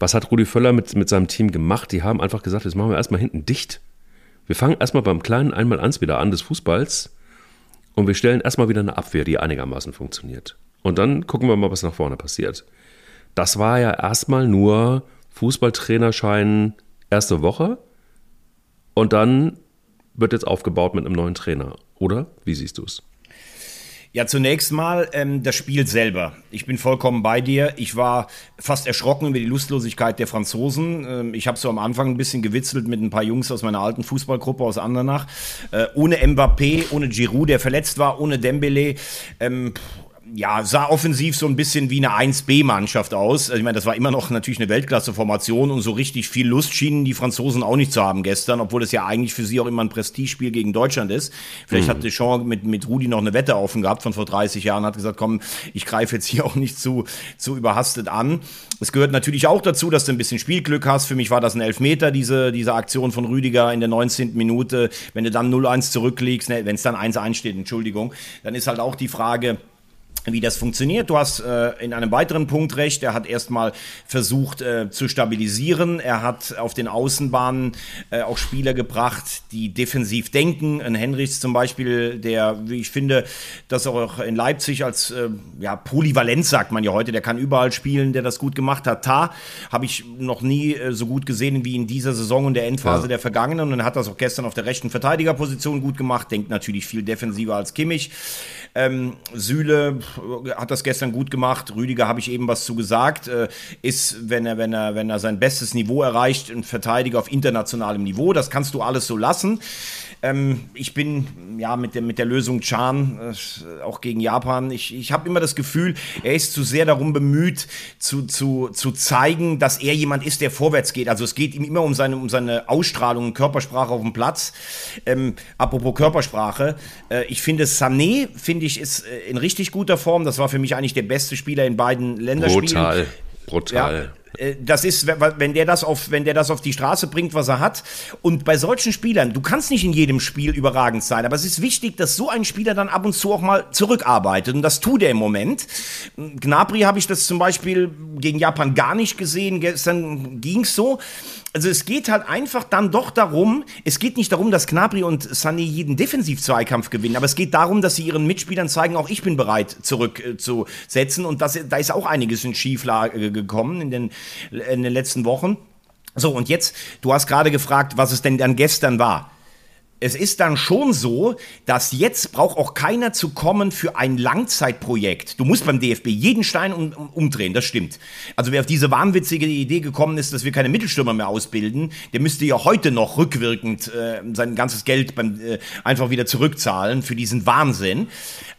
Speaker 1: was hat Rudi Völler mit, mit seinem Team gemacht? Die haben einfach gesagt, jetzt machen wir erstmal hinten dicht. Wir fangen erstmal beim kleinen Einmaleins wieder an des Fußballs und wir stellen erstmal wieder eine Abwehr, die einigermaßen funktioniert. Und dann gucken wir mal, was nach vorne passiert. Das war ja erstmal nur Fußballtrainerschein erste Woche und dann wird jetzt aufgebaut mit einem neuen Trainer, oder? Wie siehst du es?
Speaker 2: Ja, zunächst mal ähm, das Spiel selber. Ich bin vollkommen bei dir. Ich war fast erschrocken über die Lustlosigkeit der Franzosen. Ähm, ich habe so am Anfang ein bisschen gewitzelt mit ein paar Jungs aus meiner alten Fußballgruppe aus Andernach. Äh, ohne Mbappé, ohne Giroud, der verletzt war, ohne Dembele. Ähm, ja, sah offensiv so ein bisschen wie eine 1B-Mannschaft aus. Also ich meine, das war immer noch natürlich eine Weltklasse-Formation und so richtig viel Lust schienen die Franzosen auch nicht zu haben gestern, obwohl es ja eigentlich für sie auch immer ein Prestigespiel gegen Deutschland ist. Vielleicht mhm. hat Deschamps mit, mit Rudi noch eine Wette offen gehabt von vor 30 Jahren, hat gesagt, komm, ich greife jetzt hier auch nicht zu, zu überhastet an. Es gehört natürlich auch dazu, dass du ein bisschen Spielglück hast. Für mich war das ein Elfmeter, diese, diese Aktion von Rüdiger in der 19. Minute. Wenn du dann 0-1 zurückliegst, ne, wenn es dann 1-1 steht, Entschuldigung, dann ist halt auch die Frage, wie das funktioniert. Du hast äh, in einem weiteren Punkt recht. Er hat erstmal versucht äh, zu stabilisieren. Er hat auf den Außenbahnen äh, auch Spieler gebracht, die defensiv denken. Ein Henrichs zum Beispiel, der, wie ich finde, das auch in Leipzig als äh, ja, Polyvalenz sagt man ja heute, der kann überall spielen, der das gut gemacht hat. Ta habe ich noch nie äh, so gut gesehen wie in dieser Saison und der Endphase ja. der vergangenen und hat das auch gestern auf der rechten Verteidigerposition gut gemacht. Denkt natürlich viel defensiver als Kimmich. Ähm, Süle hat das gestern gut gemacht. Rüdiger habe ich eben was zu gesagt. Äh, ist, wenn er, wenn er, wenn er sein bestes Niveau erreicht, ein Verteidiger auf internationalem Niveau. Das kannst du alles so lassen. Ähm, ich bin ja mit der, mit der Lösung Chan, äh, auch gegen Japan, ich, ich habe immer das Gefühl, er ist zu sehr darum bemüht, zu, zu, zu zeigen, dass er jemand ist, der vorwärts geht. Also es geht ihm immer um seine, um seine Ausstrahlung, Körpersprache auf dem Platz. Ähm, apropos Körpersprache, äh, ich finde Sané, finde ich, ist äh, in richtig guter Form. Das war für mich eigentlich der beste Spieler in beiden Länderspielen.
Speaker 1: Brutal, brutal.
Speaker 2: Ja. Äh, das ist, wenn der das auf, wenn der das auf die Straße bringt, was er hat. Und bei solchen Spielern, du kannst nicht in jedem Spiel überragend sein, aber es ist wichtig, dass so ein Spieler dann ab und zu auch mal zurückarbeitet. Und das tut er im Moment. Gnabry habe ich das zum Beispiel gegen Japan gar nicht gesehen. Gestern ging's so also es geht halt einfach dann doch darum, es geht nicht darum, dass Knabri und Sané jeden Defensiv-Zweikampf gewinnen, aber es geht darum, dass sie ihren Mitspielern zeigen, auch ich bin bereit zurückzusetzen äh, und das, da ist auch einiges in Schieflage gekommen in den, in den letzten Wochen. So, und jetzt, du hast gerade gefragt, was es denn dann gestern war es ist dann schon so, dass jetzt braucht auch keiner zu kommen für ein Langzeitprojekt. Du musst beim DFB jeden Stein um, um, umdrehen, das stimmt. Also wer auf diese wahnwitzige Idee gekommen ist, dass wir keine Mittelstürmer mehr ausbilden, der müsste ja heute noch rückwirkend äh, sein ganzes Geld beim, äh, einfach wieder zurückzahlen für diesen Wahnsinn.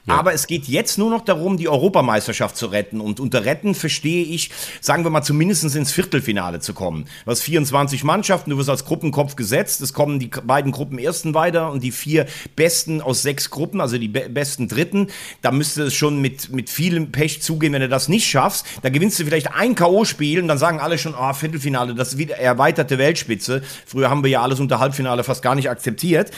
Speaker 2: Aber es geht jetzt nur noch darum, die Europameisterschaft zu retten. Und unter retten verstehe ich, sagen wir mal, zumindest ins Viertelfinale zu kommen. Du hast 24 Mannschaften, du wirst als Gruppenkopf gesetzt. Es kommen die beiden Gruppen ersten weiter und die vier besten aus sechs Gruppen, also die be besten Dritten. Da müsste es schon mit, mit vielem Pech zugehen, wenn du das nicht schaffst. Da gewinnst du vielleicht ein K.O.-Spiel und dann sagen alle schon, oh, Viertelfinale, das ist wieder erweiterte Weltspitze. Früher haben wir ja alles unter Halbfinale fast gar nicht akzeptiert.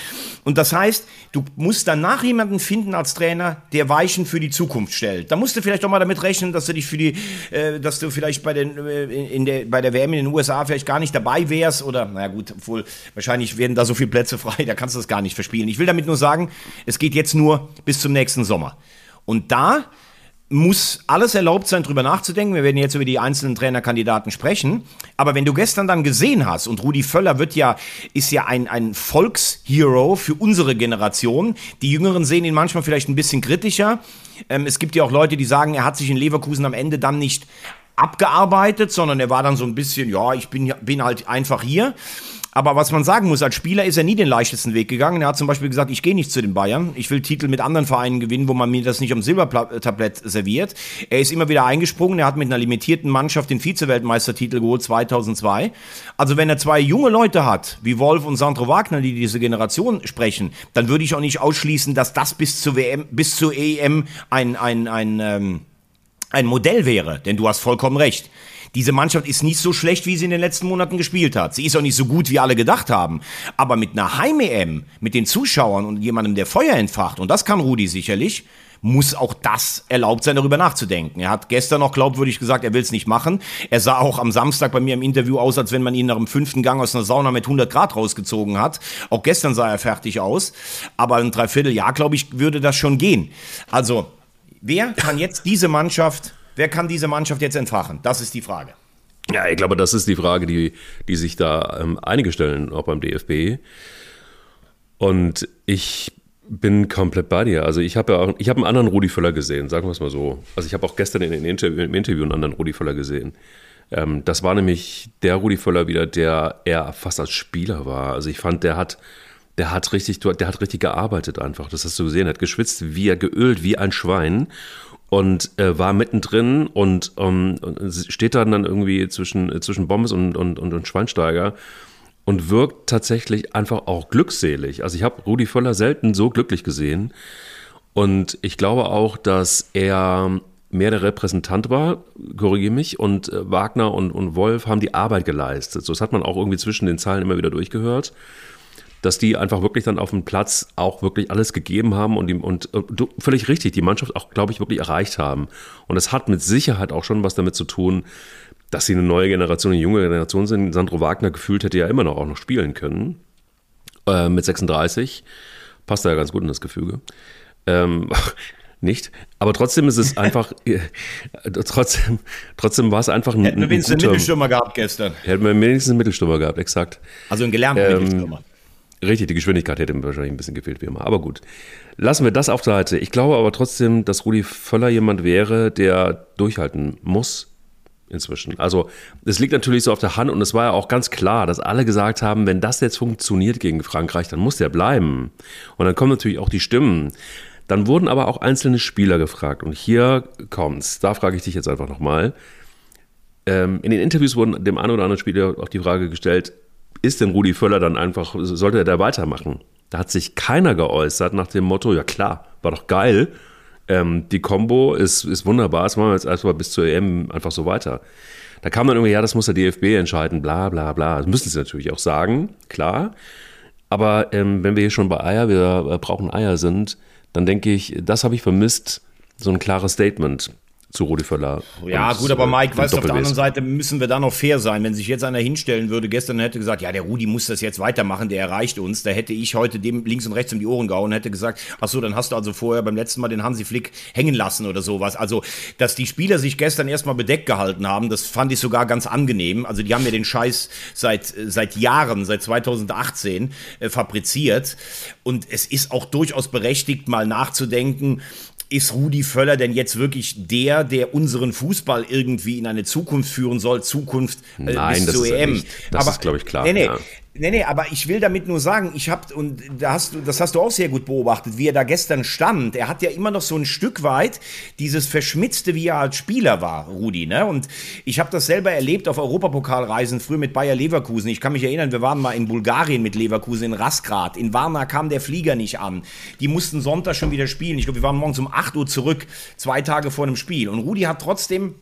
Speaker 2: Und das heißt, du musst danach jemanden finden als Trainer, der Weichen für die Zukunft stellt. Da musst du vielleicht auch mal damit rechnen, dass du dich für die, äh, dass du vielleicht bei, den, äh, in der, bei der WM in den USA vielleicht gar nicht dabei wärst oder, naja gut, obwohl wahrscheinlich werden da so viele Plätze frei, da kannst du das gar nicht verspielen. Ich will damit nur sagen, es geht jetzt nur bis zum nächsten Sommer. Und da muss alles erlaubt sein, drüber nachzudenken. Wir werden jetzt über die einzelnen Trainerkandidaten sprechen. Aber wenn du gestern dann gesehen hast, und Rudi Völler wird ja, ist ja ein, ein Volkshero für unsere Generation. Die Jüngeren sehen ihn manchmal vielleicht ein bisschen kritischer. Ähm, es gibt ja auch Leute, die sagen, er hat sich in Leverkusen am Ende dann nicht abgearbeitet, sondern er war dann so ein bisschen, ja, ich bin, bin halt einfach hier. Aber was man sagen muss, als Spieler ist er nie den leichtesten Weg gegangen. Er hat zum Beispiel gesagt, ich gehe nicht zu den Bayern. Ich will Titel mit anderen Vereinen gewinnen, wo man mir das nicht am Silbertablett serviert. Er ist immer wieder eingesprungen. Er hat mit einer limitierten Mannschaft den Vize-Weltmeistertitel geholt 2002. Also wenn er zwei junge Leute hat, wie Wolf und Sandro Wagner, die diese Generation sprechen, dann würde ich auch nicht ausschließen, dass das bis zur WM, bis zur EM ein, ein, ein, ähm, ein Modell wäre. Denn du hast vollkommen recht. Diese Mannschaft ist nicht so schlecht, wie sie in den letzten Monaten gespielt hat. Sie ist auch nicht so gut, wie alle gedacht haben. Aber mit einer Heim-EM, mit den Zuschauern und jemandem, der Feuer entfacht, und das kann Rudi sicherlich, muss auch das erlaubt sein, darüber nachzudenken. Er hat gestern noch glaubwürdig gesagt, er will es nicht machen. Er sah auch am Samstag bei mir im Interview aus, als wenn man ihn nach dem fünften Gang aus einer Sauna mit 100 Grad rausgezogen hat. Auch gestern sah er fertig aus. Aber ein Dreivierteljahr, glaube ich, würde das schon gehen. Also, wer kann jetzt diese Mannschaft, wer kann diese Mannschaft jetzt entfachen? Das ist die Frage.
Speaker 1: Ja, ich glaube, das ist die Frage, die, die sich da ähm, einige stellen, auch beim DFB. Und ich bin komplett bei dir. Also ich habe ja auch, ich habe einen anderen Rudi Völler gesehen, sagen wir es mal so. Also ich habe auch gestern in den Interview, im Interview einen anderen Rudi Völler gesehen. Ähm, das war nämlich der Rudi Völler wieder, der eher fast als Spieler war. Also ich fand, der hat, der hat richtig, der hat richtig gearbeitet einfach. Das hast du gesehen. Er hat geschwitzt, wie er geölt, wie ein Schwein und äh, war mittendrin und, ähm, steht dann dann irgendwie zwischen, zwischen Bommes und, und, und, und Schweinsteiger und wirkt tatsächlich einfach auch glückselig. Also ich habe Rudi Völler selten so glücklich gesehen. Und ich glaube auch, dass er mehr der Repräsentant war, korrigiere mich, und äh, Wagner und, und Wolf haben die Arbeit geleistet. So, das hat man auch irgendwie zwischen den Zeilen immer wieder durchgehört, dass die einfach wirklich dann auf dem Platz auch wirklich alles gegeben haben und, und, und äh, völlig richtig, die Mannschaft auch, glaube ich, wirklich erreicht haben. Und das hat mit Sicherheit auch schon was damit zu tun, dass sie eine neue Generation, eine junge Generation sind. Sandro Wagner gefühlt hätte ja immer noch auch noch spielen können. Äh, mit 36. Passt da ja ganz gut in das Gefüge. Ähm, nicht. Aber trotzdem ist es einfach, äh, trotzdem, trotzdem war es einfach
Speaker 2: ein. Hätten wir wenigstens einen Mittelstürmer gehabt gestern.
Speaker 1: Hätten wir wenigstens einen Mittelstürmer gehabt, exakt.
Speaker 2: Also einen gelernten ähm, Mittelstürmer.
Speaker 1: Richtig, die Geschwindigkeit hätte mir wahrscheinlich ein bisschen gefehlt, wie immer. Aber gut. Lassen wir das auf Seite. Ich glaube aber trotzdem, dass Rudi Völler jemand wäre, der durchhalten muss, inzwischen. Also es liegt natürlich so auf der Hand und es war ja auch ganz klar, dass alle gesagt haben, wenn das jetzt funktioniert gegen Frankreich, dann muss der bleiben. Und dann kommen natürlich auch die Stimmen. Dann wurden aber auch einzelne Spieler gefragt und hier kommt's. Da frage ich dich jetzt einfach nochmal. Ähm, in den Interviews wurden dem einen oder anderen Spieler auch die Frage gestellt, ist denn Rudi Völler dann einfach, sollte er da weitermachen? Da hat sich keiner geäußert nach dem Motto, ja klar, war doch geil, ähm, die Combo ist, ist wunderbar. Das machen wir jetzt erstmal bis zur EM einfach so weiter. Da kam dann irgendwie, ja, das muss der DFB entscheiden, bla bla bla. Das müssen sie natürlich auch sagen, klar. Aber ähm, wenn wir hier schon bei Eier, wir brauchen Eier sind, dann denke ich, das habe ich vermisst, so ein klares Statement zu Rudi Völler.
Speaker 2: Ja, gut, aber Mike, weißt du, auf der anderen Seite müssen wir da noch fair sein. Wenn sich jetzt einer hinstellen würde, gestern hätte gesagt, ja, der Rudi muss das jetzt weitermachen, der erreicht uns, da hätte ich heute dem links und rechts um die Ohren gehauen und hätte gesagt, ach so, dann hast du also vorher beim letzten Mal den Hansi Flick hängen lassen oder sowas. Also, dass die Spieler sich gestern erstmal bedeckt gehalten haben, das fand ich sogar ganz angenehm. Also, die haben ja den Scheiß seit, seit Jahren, seit 2018 äh, fabriziert. Und es ist auch durchaus berechtigt, mal nachzudenken, ist Rudi Völler denn jetzt wirklich der, der unseren Fußball irgendwie in eine Zukunft führen soll, Zukunft
Speaker 1: äh, Nein, bis zur EM? Das Aber, ist, glaube ich, klar.
Speaker 2: Nee, nee, ja. Nee, nee, aber ich will damit nur sagen, ich habe, und da hast du, das hast du auch sehr gut beobachtet, wie er da gestern stand. Er hat ja immer noch so ein Stück weit dieses Verschmitzte, wie er als Spieler war, Rudi, ne? Und ich habe das selber erlebt auf Europapokalreisen, früher mit Bayer Leverkusen. Ich kann mich erinnern, wir waren mal in Bulgarien mit Leverkusen, in Rasgrad. In Varna kam der Flieger nicht an. Die mussten Sonntag schon wieder spielen. Ich glaube, wir waren morgens um 8 Uhr zurück, zwei Tage vor dem Spiel. Und Rudi hat trotzdem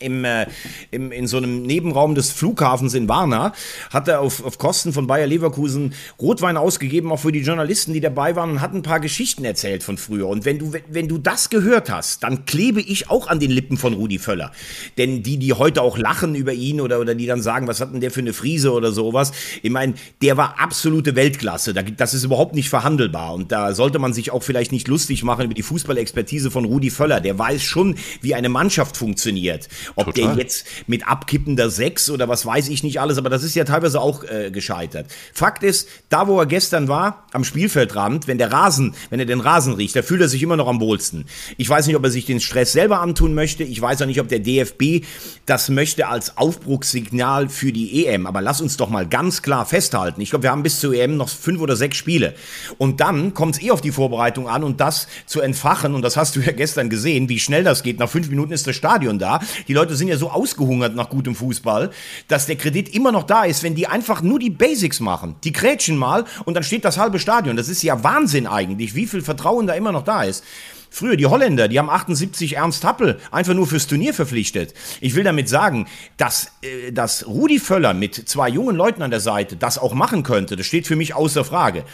Speaker 2: im, äh, im, in so einem Nebenraum des Flughafens in Varna, hat er auf, auf Kosten von Bayer Leverkusen Rotwein ausgegeben, auch für die Journalisten, die dabei waren, und hat ein paar Geschichten erzählt von früher. Und wenn du, wenn du das gehört hast, dann klebe ich auch an den Lippen von Rudi Völler. Denn die, die heute auch lachen über ihn oder, oder die dann sagen, was hat denn der für eine Friese oder sowas, ich meine, der war absolute Weltklasse. Das ist überhaupt nicht verhandelbar. Und da sollte man sich auch vielleicht nicht lustig machen über die Fußballexpertise von Rudi Völler. Der weiß schon, wie eine Mannschaft funktioniert. Ob Total. der jetzt mit abkippender Sechs oder was weiß ich nicht alles, aber das ist ja teilweise auch äh, gescheitert. Fakt ist, da wo er gestern war, am Spielfeldrand, wenn der Rasen, wenn er den Rasen riecht, da fühlt er sich immer noch am wohlsten. Ich weiß nicht, ob er sich den Stress selber antun möchte. Ich weiß auch nicht, ob der DFB das möchte als Aufbruchssignal für die EM. Aber lass uns doch mal ganz klar festhalten. Ich glaube, wir haben bis zur EM noch fünf oder sechs Spiele. Und dann kommt es eh auf die Vorbereitung an und das zu entfachen. Und das hast du ja gestern gesehen, wie schnell das geht. Nach fünf Minuten ist das Stadion da. Die Leute sind ja so ausgehungert nach gutem Fußball, dass der Kredit immer noch da ist, wenn die einfach nur die Basics machen. Die krätschen mal und dann steht das halbe Stadion. Das ist ja Wahnsinn eigentlich, wie viel Vertrauen da immer noch da ist. Früher die Holländer, die haben 78 Ernst Happel einfach nur fürs Turnier verpflichtet. Ich will damit sagen, dass, äh, dass Rudi Völler mit zwei jungen Leuten an der Seite das auch machen könnte, das steht für mich außer Frage.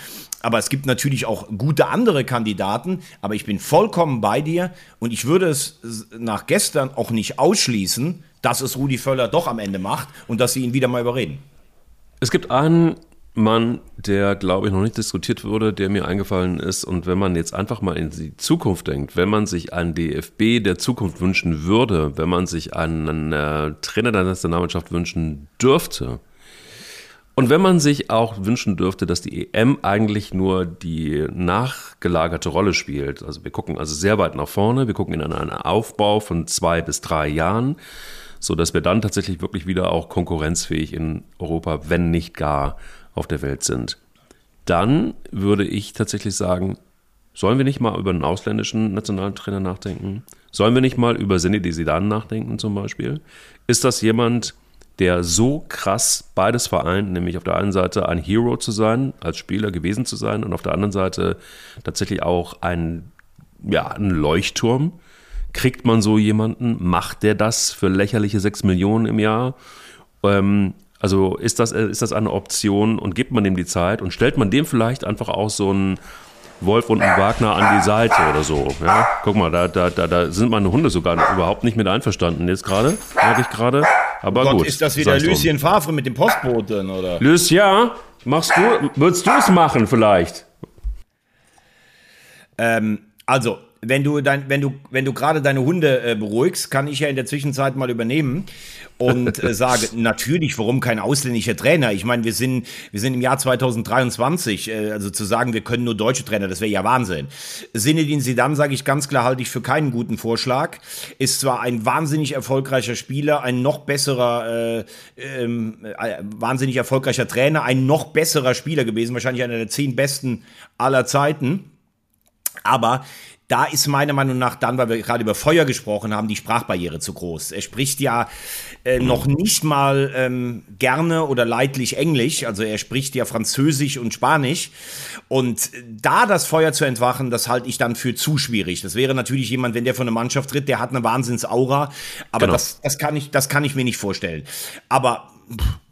Speaker 2: Aber es gibt natürlich auch gute andere Kandidaten. Aber ich bin vollkommen bei dir und ich würde es nach gestern auch nicht ausschließen, dass es Rudi Völler doch am Ende macht und dass sie ihn wieder mal überreden.
Speaker 1: Es gibt einen Mann, der, glaube ich, noch nicht diskutiert wurde, der mir eingefallen ist. Und wenn man jetzt einfach mal in die Zukunft denkt, wenn man sich einen DFB der Zukunft wünschen würde, wenn man sich einen äh, Trainer der Nationalmannschaft wünschen dürfte, und wenn man sich auch wünschen dürfte, dass die EM eigentlich nur die nachgelagerte Rolle spielt, also wir gucken also sehr weit nach vorne, wir gucken in einen Aufbau von zwei bis drei Jahren, so dass wir dann tatsächlich wirklich wieder auch konkurrenzfähig in Europa, wenn nicht gar auf der Welt sind. Dann würde ich tatsächlich sagen, sollen wir nicht mal über einen ausländischen Nationaltrainer nachdenken? Sollen wir nicht mal über Zinedine Zidane nachdenken zum Beispiel? Ist das jemand, der so krass beides vereint, nämlich auf der einen Seite ein Hero zu sein, als Spieler gewesen zu sein und auf der anderen Seite tatsächlich auch ein, ja, ein Leuchtturm. Kriegt man so jemanden? Macht der das für lächerliche 6 Millionen im Jahr? Ähm, also ist das, ist das eine Option und gibt man dem die Zeit und stellt man dem vielleicht einfach auch so einen Wolf und einen Wagner an die Seite oder so. Ja? Guck mal, da, da, da, da sind meine Hunde sogar überhaupt nicht mit einverstanden jetzt gerade, merke ich gerade. Aber
Speaker 2: Gott,
Speaker 1: gut.
Speaker 2: ist das wieder Lucien Favre mit dem Postboten, oder?
Speaker 1: Lucien, machst du, würdest du es machen vielleicht?
Speaker 2: Ähm, also, wenn du dein, wenn du, wenn du gerade deine Hunde äh, beruhigst, kann ich ja in der Zwischenzeit mal übernehmen und äh, sage, natürlich, warum kein ausländischer Trainer? Ich meine, wir sind, wir sind im Jahr 2023, äh, also zu sagen, wir können nur deutsche Trainer, das wäre ja Wahnsinn. Sinedin Sidan, sage ich ganz klar, halte ich für keinen guten Vorschlag. Ist zwar ein wahnsinnig erfolgreicher Spieler, ein noch besserer, äh, ähm, äh, wahnsinnig erfolgreicher Trainer, ein noch besserer Spieler gewesen, wahrscheinlich einer der zehn besten aller Zeiten. Aber da ist meiner Meinung nach dann, weil wir gerade über Feuer gesprochen haben, die Sprachbarriere zu groß. Er spricht ja äh, noch nicht mal ähm, gerne oder leidlich Englisch, also er spricht ja Französisch und Spanisch. Und da das Feuer zu entwachen, das halte ich dann für zu schwierig. Das wäre natürlich jemand, wenn der von der Mannschaft tritt, der hat eine Wahnsinnsaura, aber genau. das, das, kann ich, das kann ich mir nicht vorstellen. Aber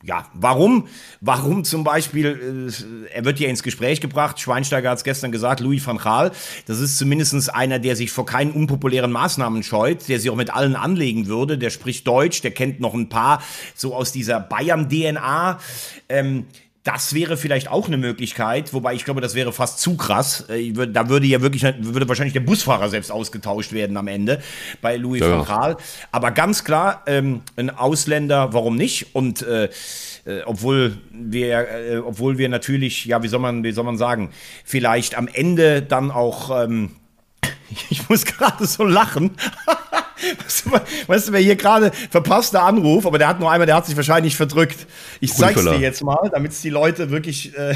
Speaker 2: ja, warum? Warum zum Beispiel, äh, er wird ja ins Gespräch gebracht, Schweinsteiger hat es gestern gesagt, Louis van Gaal, das ist zumindest einer, der sich vor keinen unpopulären Maßnahmen scheut, der sich auch mit allen anlegen würde, der spricht Deutsch, der kennt noch ein paar so aus dieser Bayern-DNA. Ähm, das wäre vielleicht auch eine Möglichkeit, wobei ich glaube, das wäre fast zu krass. Äh, da würde ja wirklich, würde wahrscheinlich der Busfahrer selbst ausgetauscht werden am Ende bei Louis ja. van Gaal. Aber ganz klar, ähm, ein Ausländer, warum nicht? Und äh, äh, obwohl wir, äh, obwohl wir natürlich, ja, wie soll man, wie soll man sagen, vielleicht am Ende dann auch, ähm, ich muss gerade so lachen. Weißt du, weißt du, wer hier gerade verpasster Anruf, aber der hat nur einmal, der hat sich wahrscheinlich verdrückt. Ich zeig's dir jetzt mal, damit es die Leute wirklich. Äh,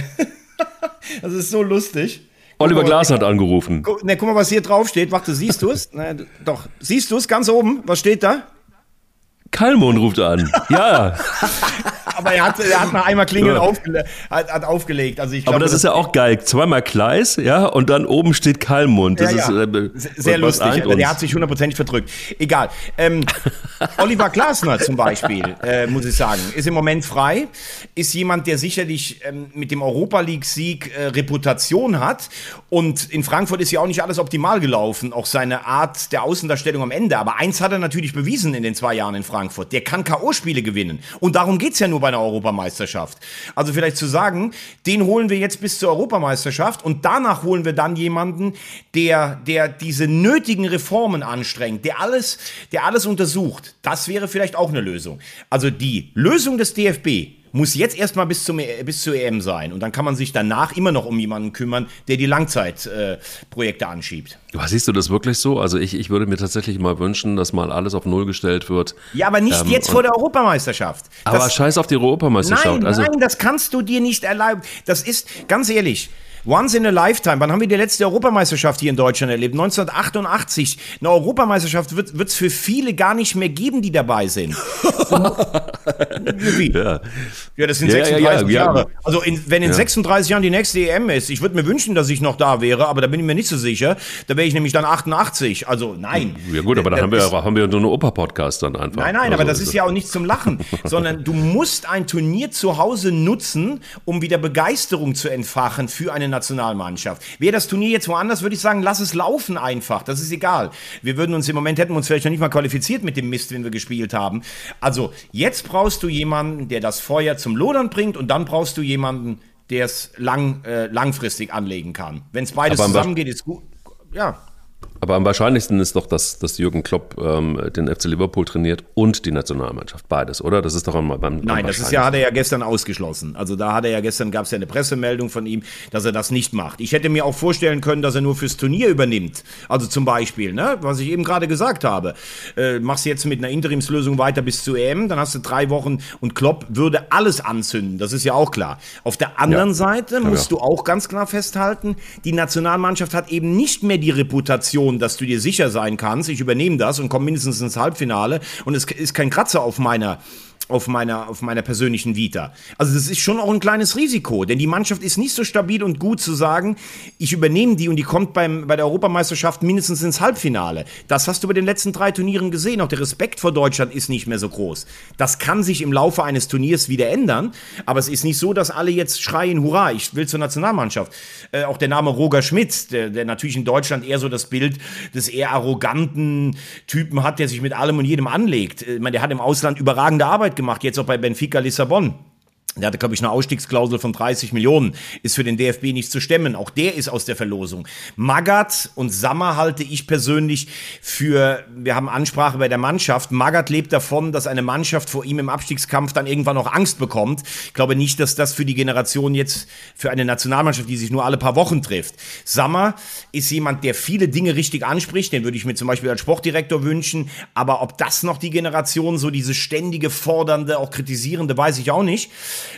Speaker 2: das ist so lustig.
Speaker 1: Oliver Glas hat angerufen.
Speaker 2: Guck, ne, guck mal, was hier drauf steht. Warte, siehst du es? Ne, doch. Siehst du es ganz oben? Was steht da?
Speaker 1: Kalmon ruft an. Ja.
Speaker 2: aber er hat, er hat nach einmal Klingeln ja. aufgele hat, hat, aufgelegt. Also ich
Speaker 1: glaub, aber das, das, ist ja auch geil. Zweimal Kleis, ja, und dann oben steht Kalmund. Das
Speaker 2: ja, ja. ist äh, sehr lustig. Aber der hat sich hundertprozentig verdrückt. Egal. Ähm, Oliver Glasner zum Beispiel, äh, muss ich sagen, ist im Moment frei. Ist jemand, der sicherlich ähm, mit dem Europa League-Sieg äh, Reputation hat. Und in Frankfurt ist ja auch nicht alles optimal gelaufen. Auch seine Art der Außendarstellung am Ende. Aber eins hat er natürlich bewiesen in den zwei Jahren in Frankfurt. Der kann K.O.-Spiele gewinnen. Und darum geht es ja nur bei einer Europameisterschaft. Also vielleicht zu sagen, den holen wir jetzt bis zur Europameisterschaft und danach holen wir dann jemanden, der, der diese nötigen Reformen anstrengt, der alles, der alles untersucht. Das wäre vielleicht auch eine Lösung. Also die Lösung des DFB muss jetzt erstmal bis, zum, e, bis zur EM sein. Und dann kann man sich danach immer noch um jemanden kümmern, der die Langzeitprojekte äh, anschiebt.
Speaker 1: Was siehst du das wirklich so? Also ich, ich würde mir tatsächlich mal wünschen, dass mal alles auf Null gestellt wird.
Speaker 2: Ja, aber nicht ähm, jetzt vor der Europameisterschaft.
Speaker 1: Das, aber scheiß auf die Europameisterschaft.
Speaker 2: Nein,
Speaker 1: also,
Speaker 2: nein, das kannst du dir nicht erlauben. Das ist, ganz ehrlich, Once in a Lifetime. Wann haben wir die letzte Europameisterschaft hier in Deutschland erlebt? 1988. Eine Europameisterschaft wird es für viele gar nicht mehr geben, die dabei sind. Wie? Ja. ja, das sind ja, 36 ja, Jahre. Also in, wenn in 36 Jahren die nächste EM ist, ich würde mir wünschen, dass ich noch da wäre, aber da bin ich mir nicht so sicher. Da wäre ich nämlich dann 88. Also nein.
Speaker 1: Ja gut, aber da haben wir, haben wir so eine Oper-Podcast dann einfach.
Speaker 2: Nein, nein, also, aber das ist ja auch nicht zum Lachen, sondern du musst ein Turnier zu Hause nutzen, um wieder Begeisterung zu entfachen für eine Nationalmannschaft. Wäre das Turnier jetzt woanders, würde ich sagen, lass es laufen einfach. Das ist egal. Wir würden uns im Moment, hätten wir uns vielleicht noch nicht mal qualifiziert mit dem Mist, den wir gespielt haben. Also, jetzt brauchst du jemanden, der das Feuer zum Lodern bringt und dann brauchst du jemanden, der es lang, äh, langfristig anlegen kann. Wenn es beides zusammengeht, ist gut. Ja.
Speaker 1: Aber am wahrscheinlichsten ist doch, dass, dass Jürgen Klopp ähm, den FC Liverpool trainiert und die Nationalmannschaft. Beides, oder? Das ist doch am, beim
Speaker 2: Nein, das ist ja, hat er ja gestern ausgeschlossen. Also da hat er ja gestern, gab es ja eine Pressemeldung von ihm, dass er das nicht macht. Ich hätte mir auch vorstellen können, dass er nur fürs Turnier übernimmt. Also zum Beispiel, ne, was ich eben gerade gesagt habe. Äh, machst jetzt mit einer Interimslösung weiter bis zu EM, dann hast du drei Wochen und Klopp würde alles anzünden. Das ist ja auch klar. Auf der anderen ja. Seite musst ja. du auch ganz klar festhalten, die Nationalmannschaft hat eben nicht mehr die Reputation, Situation, dass du dir sicher sein kannst, ich übernehme das und komme mindestens ins Halbfinale. Und es ist kein Kratzer auf meiner auf meiner, auf meiner persönlichen Vita. Also das ist schon auch ein kleines Risiko, denn die Mannschaft ist nicht so stabil und gut zu sagen, ich übernehme die und die kommt beim, bei der Europameisterschaft mindestens ins Halbfinale. Das hast du bei den letzten drei Turnieren gesehen. Auch der Respekt vor Deutschland ist nicht mehr so groß. Das kann sich im Laufe eines Turniers wieder ändern, aber es ist nicht so, dass alle jetzt schreien, hurra, ich will zur Nationalmannschaft. Äh, auch der Name Roger Schmidt, der, der natürlich in Deutschland eher so das Bild des eher arroganten Typen hat, der sich mit allem und jedem anlegt. Äh, ich meine, der hat im Ausland überragende Arbeit gemacht, jetzt auch bei Benfica Lissabon. Der hatte, glaube ich, eine Ausstiegsklausel von 30 Millionen. Ist für den DFB nicht zu stemmen. Auch der ist aus der Verlosung. Magath und Sammer halte ich persönlich für, wir haben Ansprache bei der Mannschaft. Magath lebt davon, dass eine Mannschaft vor ihm im Abstiegskampf dann irgendwann auch Angst bekommt. Ich glaube nicht, dass das für die Generation jetzt, für eine Nationalmannschaft, die sich nur alle paar Wochen trifft. Sammer ist jemand, der viele Dinge richtig anspricht. Den würde ich mir zum Beispiel als Sportdirektor wünschen. Aber ob das noch die Generation, so diese ständige, fordernde, auch kritisierende, weiß ich auch nicht.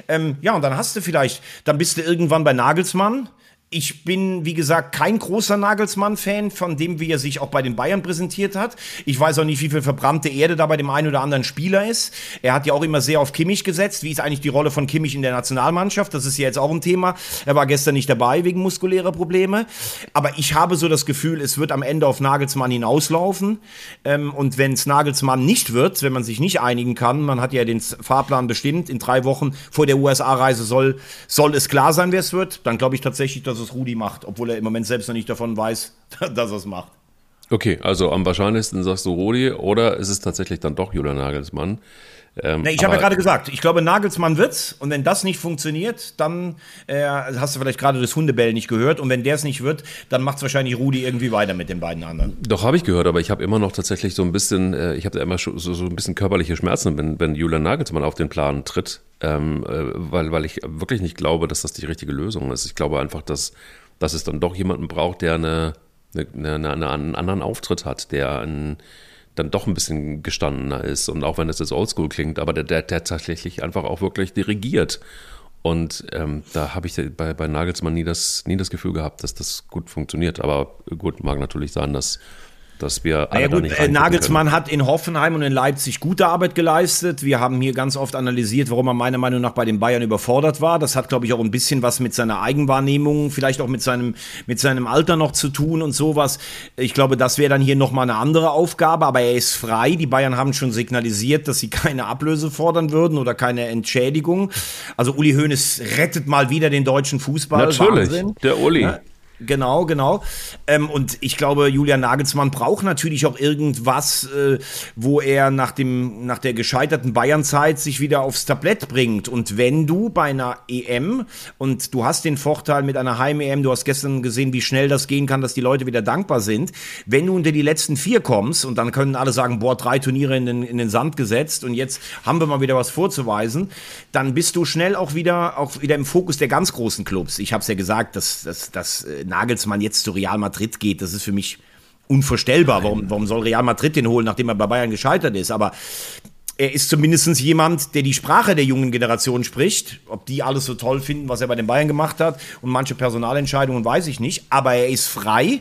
Speaker 2: Ähm, ja, und dann hast du vielleicht, dann bist du irgendwann bei Nagelsmann ich bin, wie gesagt, kein großer Nagelsmann-Fan, von dem, wie er sich auch bei den Bayern präsentiert hat. Ich weiß auch nicht, wie viel verbrannte Erde da bei dem einen oder anderen Spieler ist. Er hat ja auch immer sehr auf Kimmich gesetzt. Wie ist eigentlich die Rolle von Kimmich in der Nationalmannschaft? Das ist ja jetzt auch ein Thema. Er war gestern nicht dabei wegen muskulärer Probleme. Aber ich habe so das Gefühl, es wird am Ende auf Nagelsmann hinauslaufen. Ähm, und wenn es Nagelsmann nicht wird, wenn man sich nicht einigen kann, man hat ja den Fahrplan bestimmt, in drei Wochen vor der USA-Reise soll, soll es klar sein, wer es wird, dann glaube ich tatsächlich, dass dass es Rudi macht, obwohl er im Moment selbst noch nicht davon weiß, dass er es macht.
Speaker 1: Okay, also am wahrscheinlichsten sagst du Rudi oder ist es tatsächlich dann doch Julian Nagelsmann?
Speaker 2: Ähm, nee, ich habe ja gerade gesagt, ich glaube, Nagelsmann wird's und wenn das nicht funktioniert, dann äh, hast du vielleicht gerade das Hundebell nicht gehört und wenn der es nicht wird, dann macht es wahrscheinlich Rudi irgendwie weiter mit den beiden anderen.
Speaker 1: Doch, habe ich gehört, aber ich habe immer noch tatsächlich so ein bisschen, äh, ich habe da immer so, so ein bisschen körperliche Schmerzen, wenn, wenn Julian Nagelsmann auf den Plan tritt, ähm, äh, weil, weil ich wirklich nicht glaube, dass das die richtige Lösung ist. Ich glaube einfach, dass, dass es dann doch jemanden braucht, der eine, eine, eine, eine einen anderen Auftritt hat, der ein dann doch ein bisschen gestandener ist. Und auch wenn es jetzt oldschool klingt, aber der, der, der tatsächlich einfach auch wirklich dirigiert. Und ähm, da habe ich bei, bei Nagelsmann nie das, nie das Gefühl gehabt, dass das gut funktioniert. Aber gut, mag natürlich sein, dass dass wir
Speaker 2: alle naja, gut, äh, Nagelsmann können. hat in Hoffenheim und in Leipzig gute Arbeit geleistet. Wir haben hier ganz oft analysiert, warum er meiner Meinung nach bei den Bayern überfordert war. Das hat, glaube ich, auch ein bisschen was mit seiner Eigenwahrnehmung, vielleicht auch mit seinem, mit seinem Alter noch zu tun und sowas. Ich glaube, das wäre dann hier nochmal eine andere Aufgabe, aber er ist frei. Die Bayern haben schon signalisiert, dass sie keine Ablöse fordern würden oder keine Entschädigung. Also Uli Hoeneß rettet mal wieder den deutschen Fußball.
Speaker 1: Natürlich, Wahnsinn. der Uli. Ja?
Speaker 2: Genau, genau. Ähm, und ich glaube, Julian Nagelsmann braucht natürlich auch irgendwas, äh, wo er nach, dem, nach der gescheiterten Bayernzeit sich wieder aufs Tablett bringt. Und wenn du bei einer EM und du hast den Vorteil mit einer Heim-EM, du hast gestern gesehen, wie schnell das gehen kann, dass die Leute wieder dankbar sind. Wenn du unter die letzten vier kommst und dann können alle sagen, boah, drei Turniere in den, in den Sand gesetzt und jetzt haben wir mal wieder was vorzuweisen, dann bist du schnell auch wieder, auch wieder im Fokus der ganz großen Clubs. Ich habe es ja gesagt, dass, dass, dass äh, Nagelsmann jetzt zu Real Madrid geht, das ist für mich unvorstellbar. Warum, warum soll Real Madrid den holen, nachdem er bei Bayern gescheitert ist? Aber er ist zumindest jemand, der die Sprache der jungen Generation spricht. Ob die alles so toll finden, was er bei den Bayern gemacht hat und manche Personalentscheidungen, weiß ich nicht. Aber er ist frei.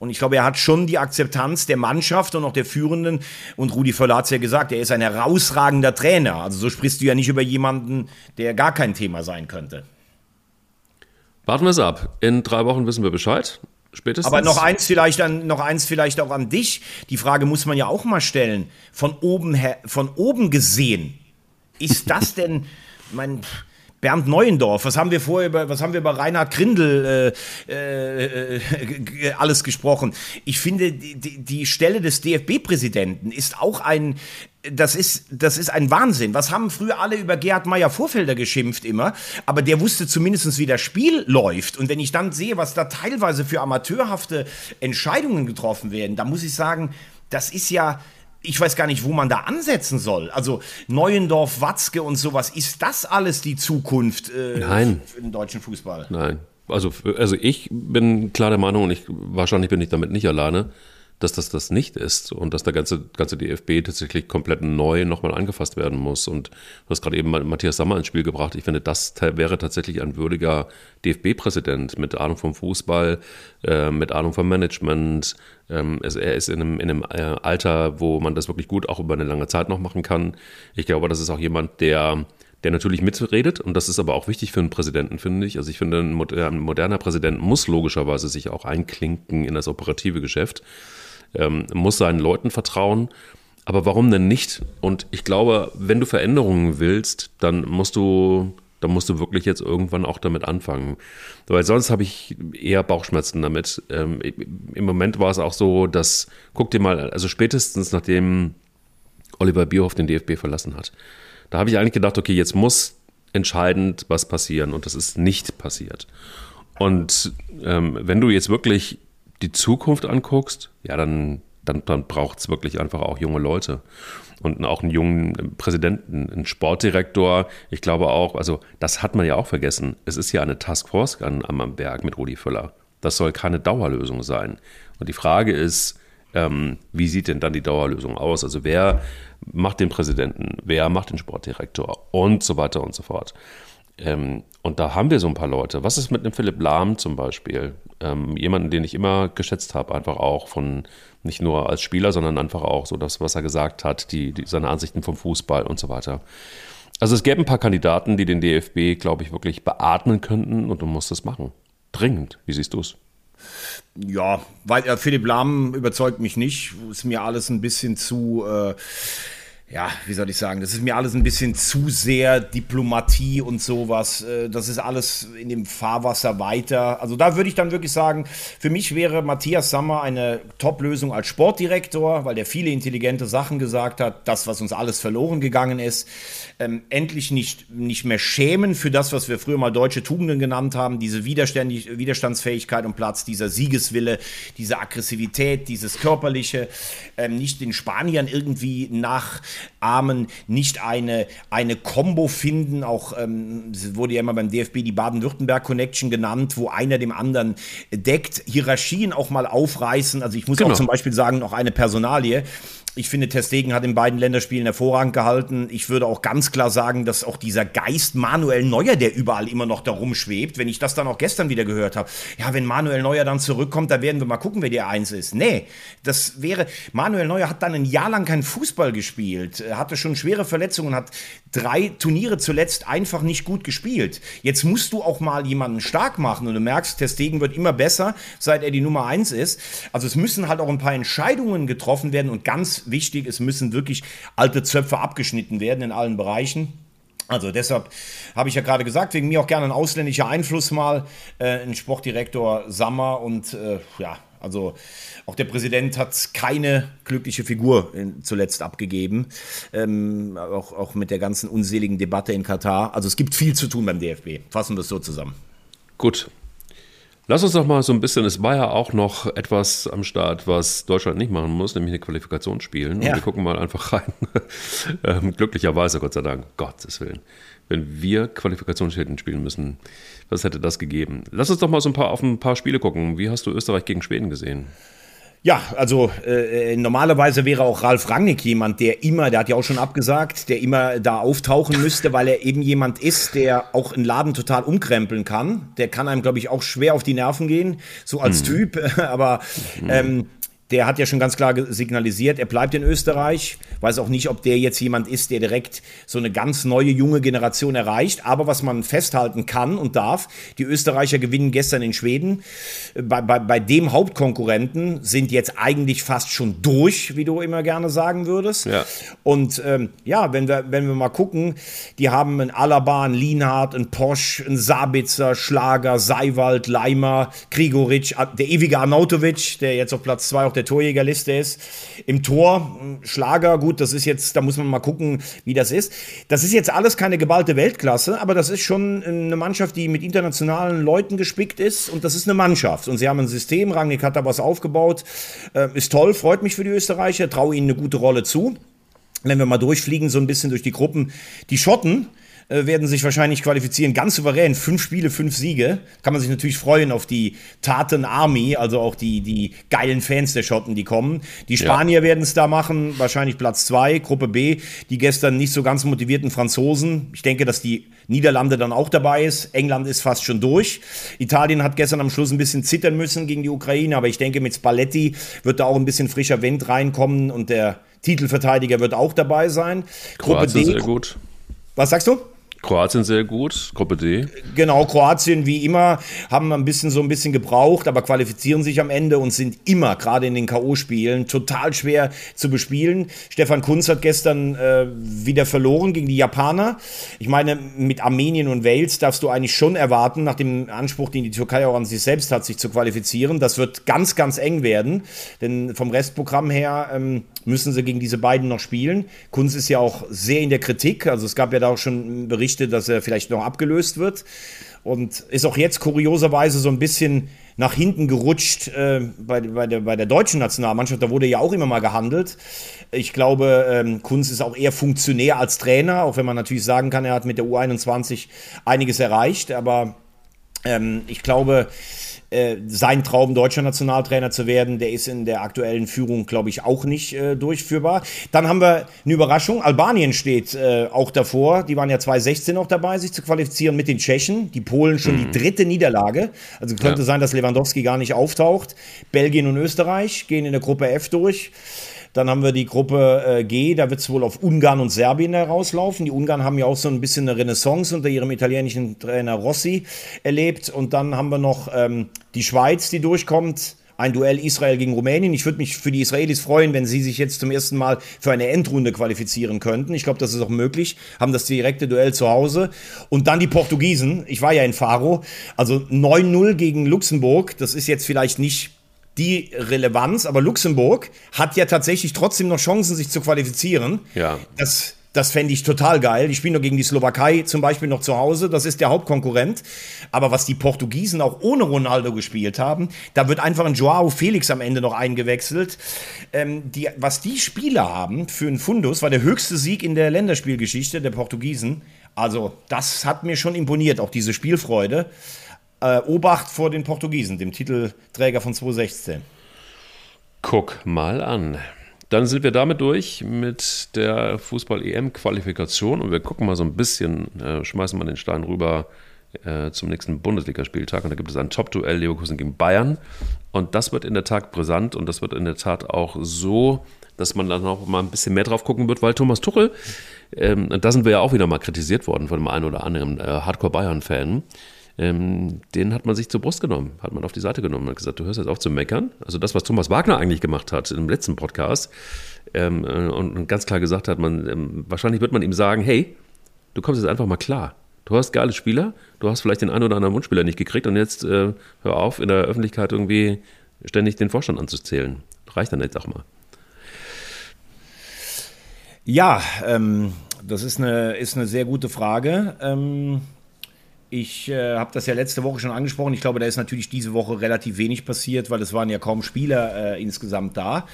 Speaker 2: Und ich glaube, er hat schon die Akzeptanz der Mannschaft und auch der Führenden. Und Rudi Völler hat es ja gesagt, er ist ein herausragender Trainer. Also so sprichst du ja nicht über jemanden, der gar kein Thema sein könnte.
Speaker 1: Warten wir es ab. In drei Wochen wissen wir Bescheid. Spätestens.
Speaker 2: Aber noch eins vielleicht an, noch eins vielleicht auch an dich. Die Frage muss man ja auch mal stellen. Von oben her, von oben gesehen, ist das denn, mein, Bernd Neuendorf, was haben wir vorher über, was haben wir über Reinhard Grindel äh, äh, äh, alles gesprochen? Ich finde, die, die Stelle des DFB-Präsidenten ist auch ein, das ist, das ist ein Wahnsinn. Was haben früher alle über Gerhard Meyer Vorfelder geschimpft immer? Aber der wusste zumindest, wie das Spiel läuft. Und wenn ich dann sehe, was da teilweise für amateurhafte Entscheidungen getroffen werden, da muss ich sagen, das ist ja, ich weiß gar nicht, wo man da ansetzen soll. Also Neuendorf, Watzke und sowas, ist das alles die Zukunft
Speaker 1: äh, Nein.
Speaker 2: für den deutschen Fußball?
Speaker 1: Nein. Also, also ich bin klar der Meinung, und ich, wahrscheinlich bin ich damit nicht alleine, dass das das nicht ist und dass der ganze, ganze DFB tatsächlich komplett neu nochmal angefasst werden muss. Und du hast gerade eben Matthias Sammer ins Spiel gebracht. Ich finde, das wäre tatsächlich ein würdiger DFB-Präsident mit Ahnung vom Fußball, äh, mit Ahnung vom Management. Ähm, also er ist in einem, in einem äh, Alter, wo man das wirklich gut auch über eine lange Zeit noch machen kann. Ich glaube, das ist auch jemand, der der natürlich mitredet und das ist aber auch wichtig für einen Präsidenten, finde ich. Also ich finde, ein moderner Präsident muss logischerweise sich auch einklinken in das operative Geschäft ähm, muss seinen Leuten vertrauen. Aber warum denn nicht? Und ich glaube, wenn du Veränderungen willst, dann musst du, dann musst du wirklich jetzt irgendwann auch damit anfangen. Weil sonst habe ich eher Bauchschmerzen damit. Ähm, Im Moment war es auch so, dass, guck dir mal, also spätestens nachdem Oliver Bierhoff den DFB verlassen hat, da habe ich eigentlich gedacht, okay, jetzt muss entscheidend was passieren und das ist nicht passiert. Und ähm, wenn du jetzt wirklich die Zukunft anguckst, ja, dann, dann, dann braucht es wirklich einfach auch junge Leute. Und auch einen jungen Präsidenten, einen Sportdirektor. Ich glaube auch, also das hat man ja auch vergessen. Es ist ja eine Taskforce am, am Berg mit Rudi Völler. Das soll keine Dauerlösung sein. Und die Frage ist, ähm, wie sieht denn dann die Dauerlösung aus? Also wer macht den Präsidenten, wer macht den Sportdirektor und so weiter und so fort. Ähm, und da haben wir so ein paar Leute. Was ist mit einem Philipp Lahm zum Beispiel? Ähm, jemanden, den ich immer geschätzt habe, einfach auch von nicht nur als Spieler, sondern einfach auch so das, was er gesagt hat, die, die, seine Ansichten vom Fußball und so weiter. Also es gäbe ein paar Kandidaten, die den DFB, glaube ich, wirklich beatmen könnten und du musst es machen. Dringend. Wie siehst du es?
Speaker 2: Ja, weil äh, Philipp Lahm überzeugt mich nicht. Ist mir alles ein bisschen zu. Äh ja, wie soll ich sagen, das ist mir alles ein bisschen zu sehr Diplomatie und sowas. Äh, das ist alles in dem Fahrwasser weiter. Also da würde ich dann wirklich sagen, für mich wäre Matthias Sammer eine Top-Lösung als Sportdirektor, weil der viele intelligente Sachen gesagt hat, das, was uns alles verloren gegangen ist. Ähm, endlich nicht, nicht mehr schämen für das, was wir früher mal deutsche Tugenden genannt haben, diese Widerstandsfähigkeit und Platz, dieser Siegeswille, diese Aggressivität, dieses Körperliche, ähm, nicht den Spaniern irgendwie nach Armen nicht eine, eine Combo finden. Auch ähm, wurde ja immer beim DFB die Baden-Württemberg Connection genannt, wo einer dem anderen deckt. Hierarchien auch mal aufreißen. Also ich muss genau. auch zum Beispiel sagen, noch eine Personalie. Ich finde, Testegen hat in beiden Länderspielen hervorragend gehalten. Ich würde auch ganz klar sagen, dass auch dieser Geist Manuel Neuer, der überall immer noch da rumschwebt, wenn ich das dann auch gestern wieder gehört habe, ja, wenn Manuel Neuer dann zurückkommt, da werden wir mal gucken, wer der Eins ist. Nee, das wäre, Manuel Neuer hat dann ein Jahr lang keinen Fußball gespielt, hatte schon schwere Verletzungen, hat drei Turniere zuletzt einfach nicht gut gespielt. Jetzt musst du auch mal jemanden stark machen und du merkst, Testegen wird immer besser, seit er die Nummer eins ist. Also es müssen halt auch ein paar Entscheidungen getroffen werden und ganz wichtig, es müssen wirklich alte Zöpfe abgeschnitten werden in allen Bereichen. Also deshalb habe ich ja gerade gesagt, wegen mir auch gerne ein ausländischer Einfluss mal, äh, ein Sportdirektor Sammer und äh, ja, also auch der Präsident hat keine glückliche Figur in, zuletzt abgegeben, ähm, auch, auch mit der ganzen unseligen Debatte in Katar. Also es gibt viel zu tun beim DFB. Fassen wir es so zusammen.
Speaker 1: Gut, Lass uns doch mal so ein bisschen, es war ja auch noch etwas am Start, was Deutschland nicht machen muss, nämlich eine Qualifikation spielen. Ja. Und wir gucken mal einfach rein. ähm, glücklicherweise, Gott sei Dank, Gottes Willen. Wenn wir Qualifikationsschäden spielen müssen, was hätte das gegeben? Lass uns doch mal so ein paar auf ein paar Spiele gucken. Wie hast du Österreich gegen Schweden gesehen?
Speaker 2: Ja, also äh, normalerweise wäre auch Ralf Rangnick jemand, der immer, der hat ja auch schon abgesagt, der immer da auftauchen müsste, weil er eben jemand ist, der auch einen Laden total umkrempeln kann. Der kann einem, glaube ich, auch schwer auf die Nerven gehen, so als mhm. Typ. Aber ähm, der hat ja schon ganz klar signalisiert, er bleibt in Österreich. Weiß auch nicht, ob der jetzt jemand ist, der direkt so eine ganz neue junge Generation erreicht. Aber was man festhalten kann und darf, die Österreicher gewinnen gestern in Schweden. Bei, bei, bei dem Hauptkonkurrenten sind jetzt eigentlich fast schon durch, wie du immer gerne sagen würdest. Ja. Und ähm, ja, wenn wir, wenn wir mal gucken, die haben einen Alaba, einen Lienhardt, einen Posch, einen Sabitzer, Schlager, Seiwald, Leimer, Grigoric, der ewige Arnautovic, der jetzt auf Platz zwei auch der Torjägerliste ist. Im Tor, Schlager, gut, das ist jetzt, da muss man mal gucken, wie das ist. Das ist jetzt alles keine geballte Weltklasse, aber das ist schon eine Mannschaft, die mit internationalen Leuten gespickt ist und das ist eine Mannschaft. Und sie haben ein System, Rangnick hat da was aufgebaut, äh, ist toll, freut mich für die Österreicher, traue ihnen eine gute Rolle zu. Wenn wir mal durchfliegen, so ein bisschen durch die Gruppen, die Schotten, äh, werden sich wahrscheinlich qualifizieren. Ganz souverän. Fünf Spiele, fünf Siege. Kann man sich natürlich freuen auf die Taten Army, also auch die, die geilen Fans der Schotten, die kommen. Die Spanier ja. werden es da machen, wahrscheinlich Platz zwei. Gruppe B, die gestern nicht so ganz motivierten Franzosen. Ich denke, dass die Niederlande dann auch dabei ist. England ist fast schon durch. Italien hat gestern am Schluss ein bisschen zittern müssen gegen die Ukraine, aber ich denke, mit Spalletti wird da auch ein bisschen frischer Wind reinkommen und der Titelverteidiger wird auch dabei sein.
Speaker 1: Gruppe D. Sehr gut.
Speaker 2: Was sagst du?
Speaker 1: Kroatien sehr gut, Gruppe D.
Speaker 2: Genau, Kroatien wie immer haben ein bisschen so ein bisschen gebraucht, aber qualifizieren sich am Ende und sind immer, gerade in den K.O.-Spielen, total schwer zu bespielen. Stefan Kunz hat gestern äh, wieder verloren gegen die Japaner. Ich meine, mit Armenien und Wales darfst du eigentlich schon erwarten, nach dem Anspruch, den die Türkei auch an sich selbst hat, sich zu qualifizieren. Das wird ganz, ganz eng werden, denn vom Restprogramm her ähm, müssen sie gegen diese beiden noch spielen. Kunz ist ja auch sehr in der Kritik, also es gab ja da auch schon Berichte, dass er vielleicht noch abgelöst wird. Und ist auch jetzt kurioserweise so ein bisschen nach hinten gerutscht äh, bei, bei, der, bei der deutschen Nationalmannschaft. Da wurde ja auch immer mal gehandelt. Ich glaube, ähm, Kunz ist auch eher Funktionär als Trainer, auch wenn man natürlich sagen kann, er hat mit der U21 einiges erreicht. Aber ähm, ich glaube, äh, sein Traum, deutscher Nationaltrainer zu werden, der ist in der aktuellen Führung, glaube ich, auch nicht äh, durchführbar. Dann haben wir eine Überraschung. Albanien steht äh, auch davor. Die waren ja 2016 noch dabei, sich zu qualifizieren mit den Tschechen. Die Polen schon mhm. die dritte Niederlage. Also könnte ja. sein, dass Lewandowski gar nicht auftaucht. Belgien und Österreich gehen in der Gruppe F durch. Dann haben wir die Gruppe äh, G, da wird es wohl auf Ungarn und Serbien herauslaufen. Die Ungarn haben ja auch so ein bisschen eine Renaissance unter ihrem italienischen Trainer Rossi erlebt. Und dann haben wir noch ähm, die Schweiz, die durchkommt ein Duell Israel gegen Rumänien. Ich würde mich für die Israelis freuen, wenn sie sich jetzt zum ersten Mal für eine Endrunde qualifizieren könnten. Ich glaube, das ist auch möglich. Haben das direkte Duell zu Hause. Und dann die Portugiesen. Ich war ja in Faro. Also 9-0 gegen Luxemburg. Das ist jetzt vielleicht nicht die Relevanz, aber Luxemburg hat ja tatsächlich trotzdem noch Chancen, sich zu qualifizieren.
Speaker 1: Ja.
Speaker 2: Das, das fände ich total geil. Die spielen noch gegen die Slowakei zum Beispiel noch zu Hause. Das ist der Hauptkonkurrent. Aber was die Portugiesen auch ohne Ronaldo gespielt haben, da wird einfach ein Joao Felix am Ende noch eingewechselt. Ähm, die, was die Spieler haben für einen Fundus, war der höchste Sieg in der Länderspielgeschichte der Portugiesen. Also, das hat mir schon imponiert, auch diese Spielfreude. Äh, Obacht vor den Portugiesen, dem Titelträger von 2016.
Speaker 1: Guck mal an. Dann sind wir damit durch mit der Fußball-EM-Qualifikation und wir gucken mal so ein bisschen, äh, schmeißen mal den Stein rüber äh, zum nächsten Bundesligaspieltag und da gibt es ein Top-Duell Leverkusen gegen Bayern und das wird in der Tat brisant und das wird in der Tat auch so, dass man dann auch mal ein bisschen mehr drauf gucken wird, weil Thomas Tuchel, ähm, da sind wir ja auch wieder mal kritisiert worden von dem einen oder anderen äh, Hardcore-Bayern-Fan, ähm, den hat man sich zur Brust genommen, hat man auf die Seite genommen und gesagt, du hörst jetzt auf zu meckern. Also das, was Thomas Wagner eigentlich gemacht hat im letzten Podcast ähm, äh, und ganz klar gesagt hat, man, ähm, wahrscheinlich wird man ihm sagen, hey, du kommst jetzt einfach mal klar. Du hast geile Spieler, du hast vielleicht den einen oder anderen Wunschspieler nicht gekriegt und jetzt äh, hör auf, in der Öffentlichkeit irgendwie ständig den Vorstand anzuzählen. Reicht dann jetzt auch mal.
Speaker 2: Ja, ähm, das ist eine, ist eine sehr gute Frage. Ähm, ich äh, habe das ja letzte Woche schon angesprochen. Ich glaube, da ist natürlich diese Woche relativ wenig passiert, weil es waren ja kaum Spieler äh, insgesamt da.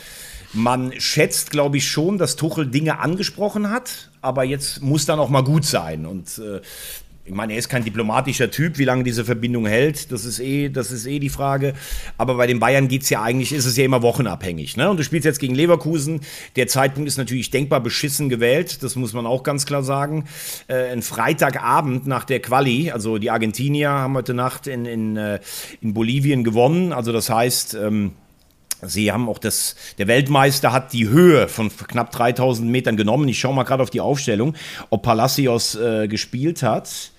Speaker 2: Man schätzt, glaube ich, schon, dass Tuchel Dinge angesprochen hat, aber jetzt muss dann auch mal gut sein. Und äh, ich meine, er ist kein diplomatischer Typ, wie lange diese Verbindung hält, das ist eh, das ist eh die Frage. Aber bei den Bayern geht es ja eigentlich, ist es ja immer wochenabhängig. Ne? Und du spielst jetzt gegen Leverkusen. Der Zeitpunkt ist natürlich denkbar beschissen gewählt, das muss man auch ganz klar sagen. Äh, ein Freitagabend nach der Quali, also die Argentinier haben heute Nacht in, in, äh, in Bolivien gewonnen. Also das heißt, ähm, Sie haben auch das, der Weltmeister hat die Höhe von knapp 3000 Metern genommen. Ich schaue mal gerade auf die Aufstellung, ob Palacios äh, gespielt hat.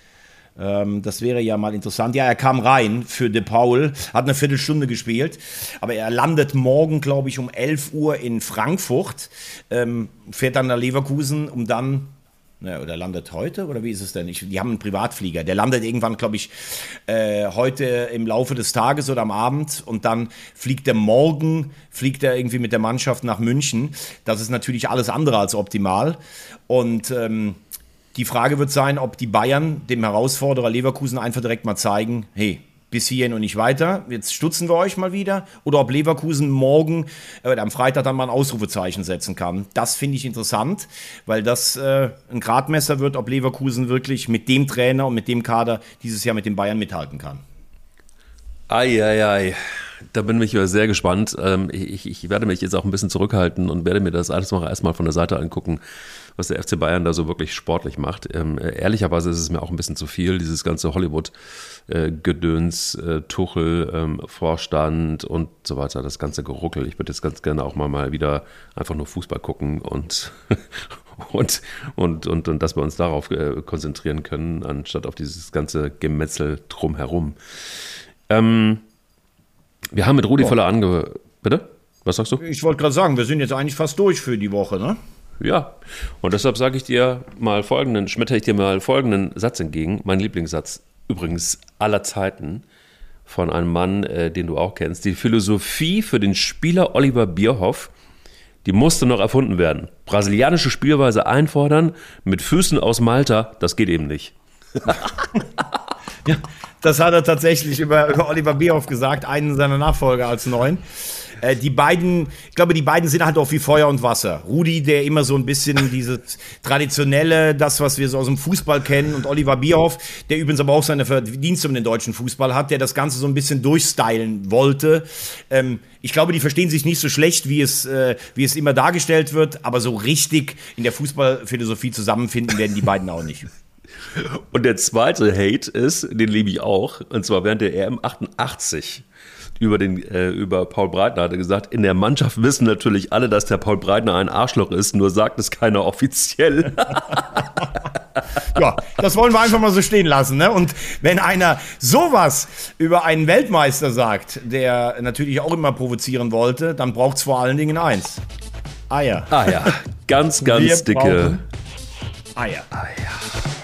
Speaker 2: Ähm, das wäre ja mal interessant. Ja, er kam rein für De Paul, hat eine Viertelstunde gespielt, aber er landet morgen, glaube ich, um 11 Uhr in Frankfurt, ähm, fährt dann nach Leverkusen, um dann ja, oder landet heute oder wie ist es denn? Ich, die haben einen Privatflieger. Der landet irgendwann, glaube ich, äh, heute im Laufe des Tages oder am Abend und dann fliegt er morgen, fliegt er irgendwie mit der Mannschaft nach München. Das ist natürlich alles andere als optimal. Und ähm, die Frage wird sein, ob die Bayern dem Herausforderer Leverkusen einfach direkt mal zeigen, hey, bis hierhin und nicht weiter. Jetzt stutzen wir euch mal wieder. Oder ob Leverkusen morgen äh, am Freitag dann mal ein Ausrufezeichen setzen kann. Das finde ich interessant, weil das äh, ein Gradmesser wird, ob Leverkusen wirklich mit dem Trainer und mit dem Kader dieses Jahr mit den Bayern mithalten kann.
Speaker 1: Eieiei. Ei, ei. Da bin ich sehr gespannt. Ähm, ich, ich, werde mich jetzt auch ein bisschen zurückhalten und werde mir das alles noch erstmal von der Seite angucken, was der FC Bayern da so wirklich sportlich macht. Ähm, ehrlicherweise ist es mir auch ein bisschen zu viel, dieses ganze Hollywood-Gedöns, äh, Tuchel, ähm, Vorstand und so weiter, das ganze Geruckel. Ich würde jetzt ganz gerne auch mal, mal wieder einfach nur Fußball gucken und, und, und, und, und dass wir uns darauf äh, konzentrieren können, anstatt auf dieses ganze Gemetzel drumherum. Ähm, wir haben mit Rudi oh. Völler ange... Bitte? Was sagst du?
Speaker 2: Ich wollte gerade sagen, wir sind jetzt eigentlich fast durch für die Woche, ne?
Speaker 1: Ja, und deshalb sage ich dir mal folgenden, schmetter ich dir mal folgenden Satz entgegen, mein Lieblingssatz übrigens aller Zeiten von einem Mann, äh, den du auch kennst. Die Philosophie für den Spieler Oliver Bierhoff, die musste noch erfunden werden. Brasilianische Spielweise einfordern, mit Füßen aus Malta, das geht eben nicht.
Speaker 2: ja, das hat er tatsächlich über, über Oliver Bierhoff gesagt, einen seiner Nachfolger als neuen. Äh, die beiden, ich glaube, die beiden sind halt auch wie Feuer und Wasser. Rudi, der immer so ein bisschen dieses traditionelle, das, was wir so aus dem Fußball kennen, und Oliver Bierhoff, der übrigens aber auch seine Verdienste um den deutschen Fußball hat, der das Ganze so ein bisschen durchstylen wollte. Ähm, ich glaube, die verstehen sich nicht so schlecht, wie es, äh, wie es immer dargestellt wird, aber so richtig in der Fußballphilosophie zusammenfinden werden die beiden auch nicht.
Speaker 1: Und der zweite Hate ist, den liebe ich auch, und zwar während der EM 88 über, den, äh, über Paul Breitner hatte gesagt, in der Mannschaft wissen natürlich alle, dass der Paul Breitner ein Arschloch ist, nur sagt es keiner offiziell.
Speaker 2: ja, das wollen wir einfach mal so stehen lassen. Ne? Und wenn einer sowas über einen Weltmeister sagt, der natürlich auch immer provozieren wollte, dann braucht es vor allen Dingen eins. Eier.
Speaker 1: Eier. Ganz, ganz wir dicke
Speaker 2: Eier. Eier.